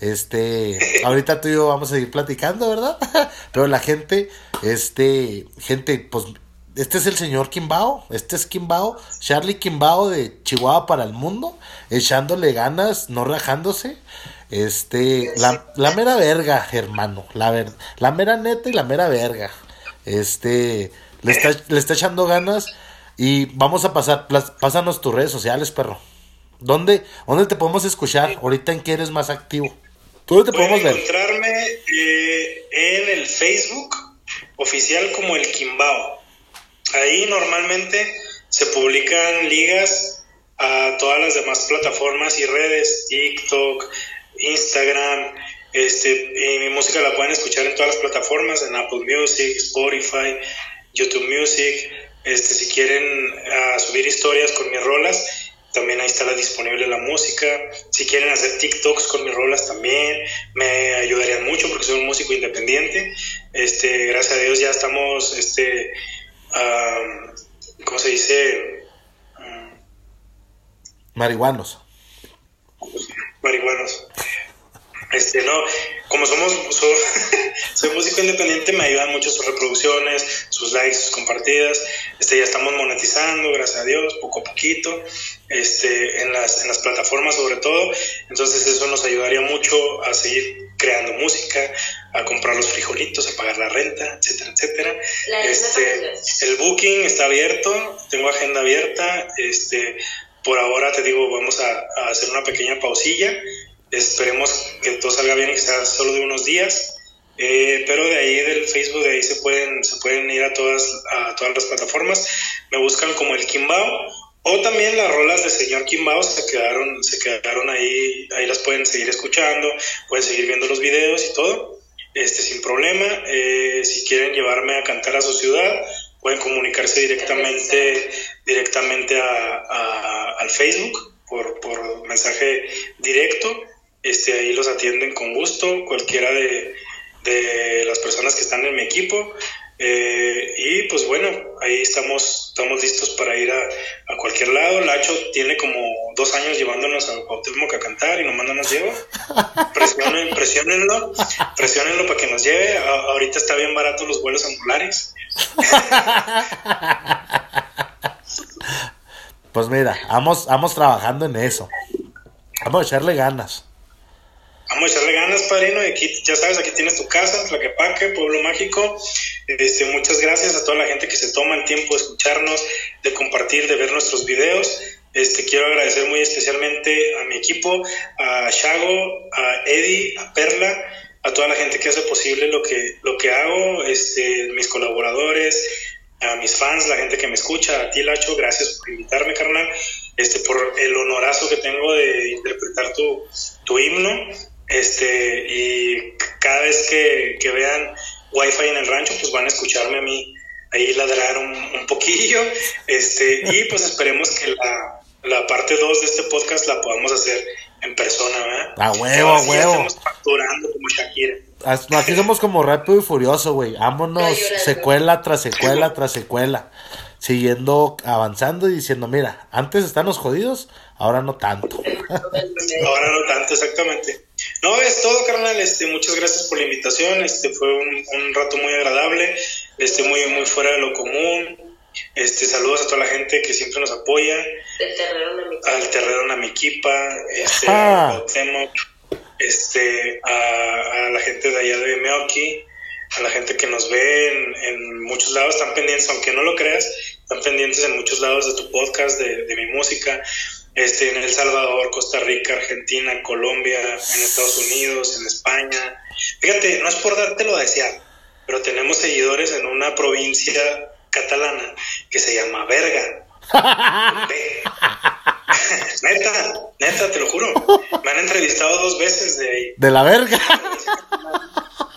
A: Este, ahorita tú y yo vamos a seguir platicando, ¿verdad? pero la gente, este, gente, pues, este es el señor Kimbao, este es Kimbao, Charlie Kimbao de Chihuahua para el mundo, echándole ganas, no rajándose. Este, la, la mera verga, hermano, la, ver, la mera neta y la mera verga. Este, le está, le está echando ganas y vamos a pasar, pásanos tus redes sociales, perro. ¿Dónde, ¿Dónde te podemos escuchar? Ahorita en qué eres más activo.
B: ¿Dónde te podemos ver? encontrarme eh, en el Facebook oficial como el Kimbao. Ahí normalmente se publican ligas a todas las demás plataformas y redes, TikTok, Instagram, este, y mi música la pueden escuchar en todas las plataformas, en Apple Music, Spotify, YouTube Music, este, si quieren uh, subir historias con mis rolas, también ahí está la disponible la música. Si quieren hacer TikToks con mis rolas también, me ayudarían mucho porque soy un músico independiente. Este, gracias a Dios ya estamos, este, uh, ¿cómo se dice?
A: Marihuanos.
B: Marihuanos. Este, no, como somos, soy músico independiente, me ayudan mucho sus reproducciones, sus likes, sus compartidas. Este, ya estamos monetizando, gracias a Dios, poco a poquito, este, en las, en las plataformas sobre todo. Entonces eso nos ayudaría mucho a seguir creando música, a comprar los frijolitos, a pagar la renta, etcétera, etcétera. Este, el booking está abierto, tengo agenda abierta, este, por ahora te digo, vamos a, a hacer una pequeña pausilla Esperemos que todo salga bien y que sea solo de unos días. Eh, pero de ahí del Facebook, de ahí se pueden, se pueden ir a todas, a todas las plataformas. Me buscan como el Kimbao. O también las rolas de señor Kimbao se quedaron, se quedaron ahí, ahí las pueden seguir escuchando, pueden seguir viendo los videos y todo, este, sin problema. Eh, si quieren llevarme a cantar a su ciudad, pueden comunicarse directamente, directamente a, al Facebook por, por mensaje directo este, ahí los atienden con gusto, cualquiera de, las personas que están en mi equipo. Eh, y pues bueno, ahí estamos, estamos listos para ir a, cualquier lado. Lacho tiene como dos años llevándonos a Cuauhtémoc a cantar y nomás no nos lleva. Presionen, presionenlo, presionenlo para que nos lleve. ahorita está bien barato los vuelos angulares.
A: Pues mira, vamos, vamos trabajando en eso. Vamos a echarle ganas.
B: Vamos a echarle ganas, padrino. Y aquí, ya sabes, aquí tienes tu casa, Tlaquepaque, Pueblo Mágico. Este, muchas gracias a toda la gente que se toma el tiempo de escucharnos, de compartir, de ver nuestros videos. Este, quiero agradecer muy especialmente a mi equipo, a Shago, a Eddie, a Perla, a toda la gente que hace posible lo que, lo que hago, este, mis colaboradores, a mis fans, la gente que me escucha, a ti Lacho, gracias por invitarme, carnal, este, por el honorazo que tengo de interpretar tu, tu himno. Este, y cada vez que, que vean Wi-Fi en el rancho, pues van a escucharme a mí ahí ladrar un, un poquillo. Este, y pues esperemos que la, la parte 2 de este podcast la podamos hacer en persona, ¿verdad?
A: A huevo, a huevo.
B: Estamos facturando como Shakira.
A: Aquí somos como rápido y furioso, güey. Vámonos secuela tras secuela tras secuela. Siguiendo avanzando y diciendo, mira, antes están los jodidos, ahora no tanto.
B: ahora no tanto, exactamente. No, es todo, carnal. Este, muchas gracias por la invitación. Este fue un, rato muy agradable, este, muy, muy fuera de lo común. Este, saludos a toda la gente que siempre nos apoya.
C: Al
B: Terrero Namiquipa, este, ah. este, a, la gente de allá de Meoki, a la gente que nos ve en, muchos lados, están pendientes, aunque no lo creas, están pendientes en muchos lados de tu podcast, de, de mi música, este, en El Salvador, Costa Rica, Argentina, Colombia, en Estados Unidos, en España. Fíjate, no es por dártelo a desear, pero tenemos seguidores en una provincia catalana que se llama Verga. neta, neta, te lo juro. Me han entrevistado dos veces de ahí.
A: De la verga.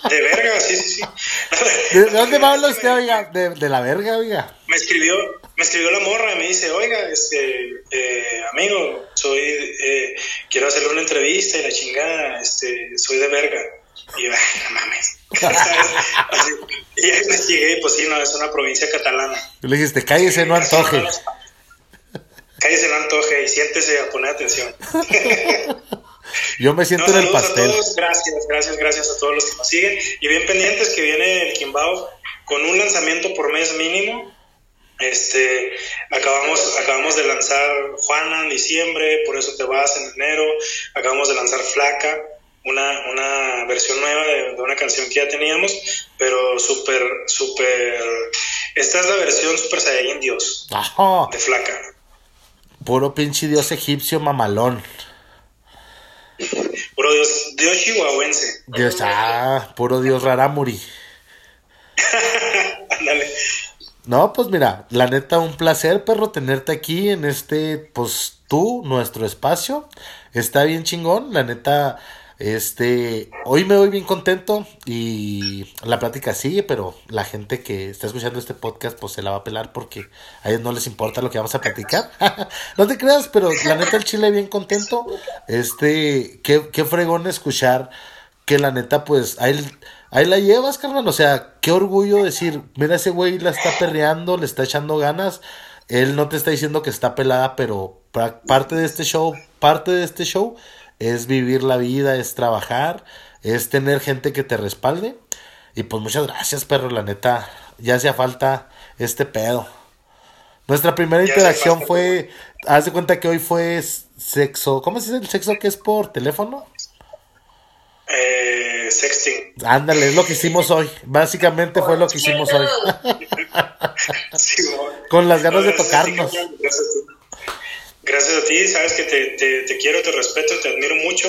B: De verga, sí, sí, sí.
A: ¿De, dónde habla usted, oiga? De, de, la verga, oiga.
B: Me escribió, me escribió la morra, me dice, oiga, este, eh, amigo, soy, eh, quiero hacerle una entrevista y la chingada, este, soy de verga. Y yo, ay, no mames. y ahí llegué, pues sí, no, es una provincia catalana.
A: Le dijiste, cállese, no antoje.
B: Cállese, no antoje y siéntese a poner atención.
A: Yo me siento en el pastel.
B: A todos, gracias, gracias, gracias a todos los que nos siguen. Y bien pendientes que viene el Kimbao con un lanzamiento por mes mínimo. Este, acabamos, acabamos de lanzar Juana en diciembre, por eso te vas en enero. Acabamos de lanzar Flaca, una, una versión nueva de, una canción que ya teníamos, pero súper, súper. Esta es la versión Super Saiyajin Dios de Flaca.
A: Puro pinche dios egipcio mamalón.
B: Puro dios, dios chihuahuense.
A: Dios, ah, puro dios raramuri.
B: Ándale.
A: No, pues mira, la neta, un placer, perro, tenerte aquí en este, pues tú, nuestro espacio. Está bien chingón, la neta, este, hoy me voy bien contento y la plática sigue, pero la gente que está escuchando este podcast pues se la va a pelar porque a ellos no les importa lo que vamos a platicar. no te creas, pero la neta el chile bien contento. Este, qué, qué fregón escuchar que la neta pues ahí, ahí la llevas, carnal. O sea, qué orgullo decir, mira ese güey la está perreando, le está echando ganas. Él no te está diciendo que está pelada, pero parte de este show, parte de este show es vivir la vida, es trabajar, es tener gente que te respalde. Y pues muchas gracias, perro, la neta, ya hacía falta este pedo. Nuestra primera interacción fue, haz de cuenta que hoy fue sexo, ¿cómo se dice el sexo que es por teléfono?
B: Eh, sexting.
A: Ándale, es lo que hicimos hoy. Básicamente fue lo que hicimos hoy. Con las ganas de tocarnos.
B: Gracias a ti, sabes que te, te, quiero, te respeto, te admiro mucho.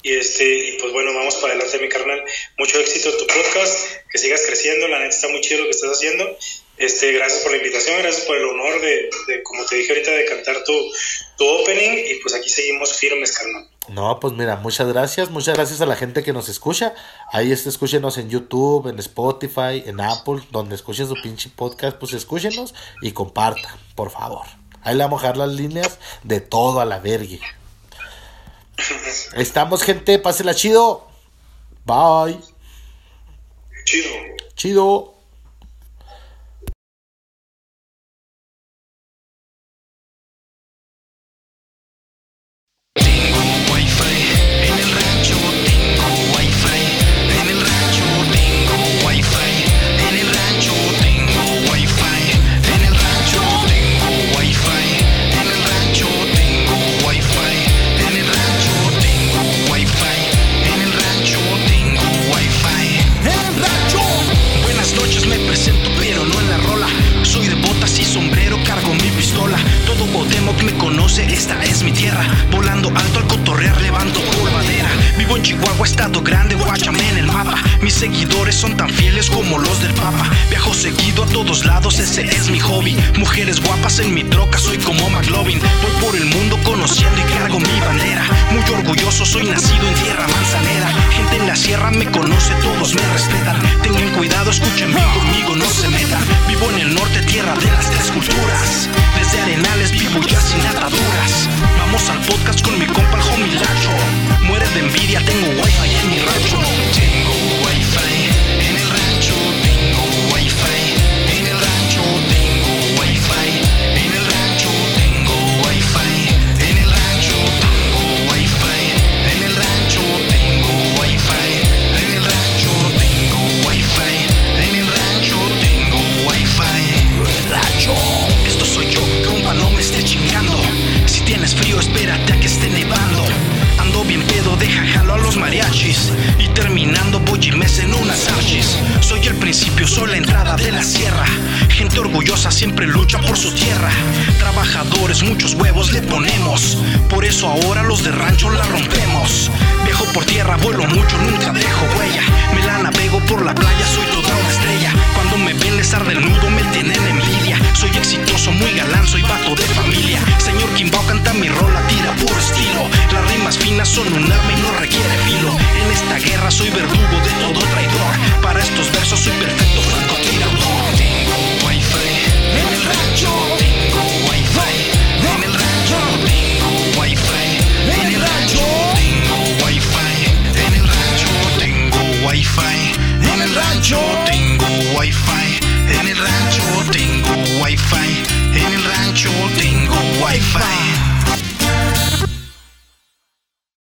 B: Y, este, y pues bueno, vamos para adelante, mi carnal. Mucho éxito en tu podcast, que sigas creciendo. La neta está muy chido lo que estás haciendo. Este, gracias por la invitación, gracias por el honor de, de como te dije ahorita, de cantar tu, tu opening. Y pues aquí seguimos firmes, carnal.
A: No, pues mira, muchas gracias, muchas gracias a la gente que nos escucha. Ahí este, escúchenos en YouTube, en Spotify, en Apple, donde escuchen su pinche podcast, pues escúchenos y compartan, por favor. Ahí le vamos a dejar las líneas de todo a la vergue. Estamos, gente. Pásela chido. Bye.
B: Chido.
A: Chido.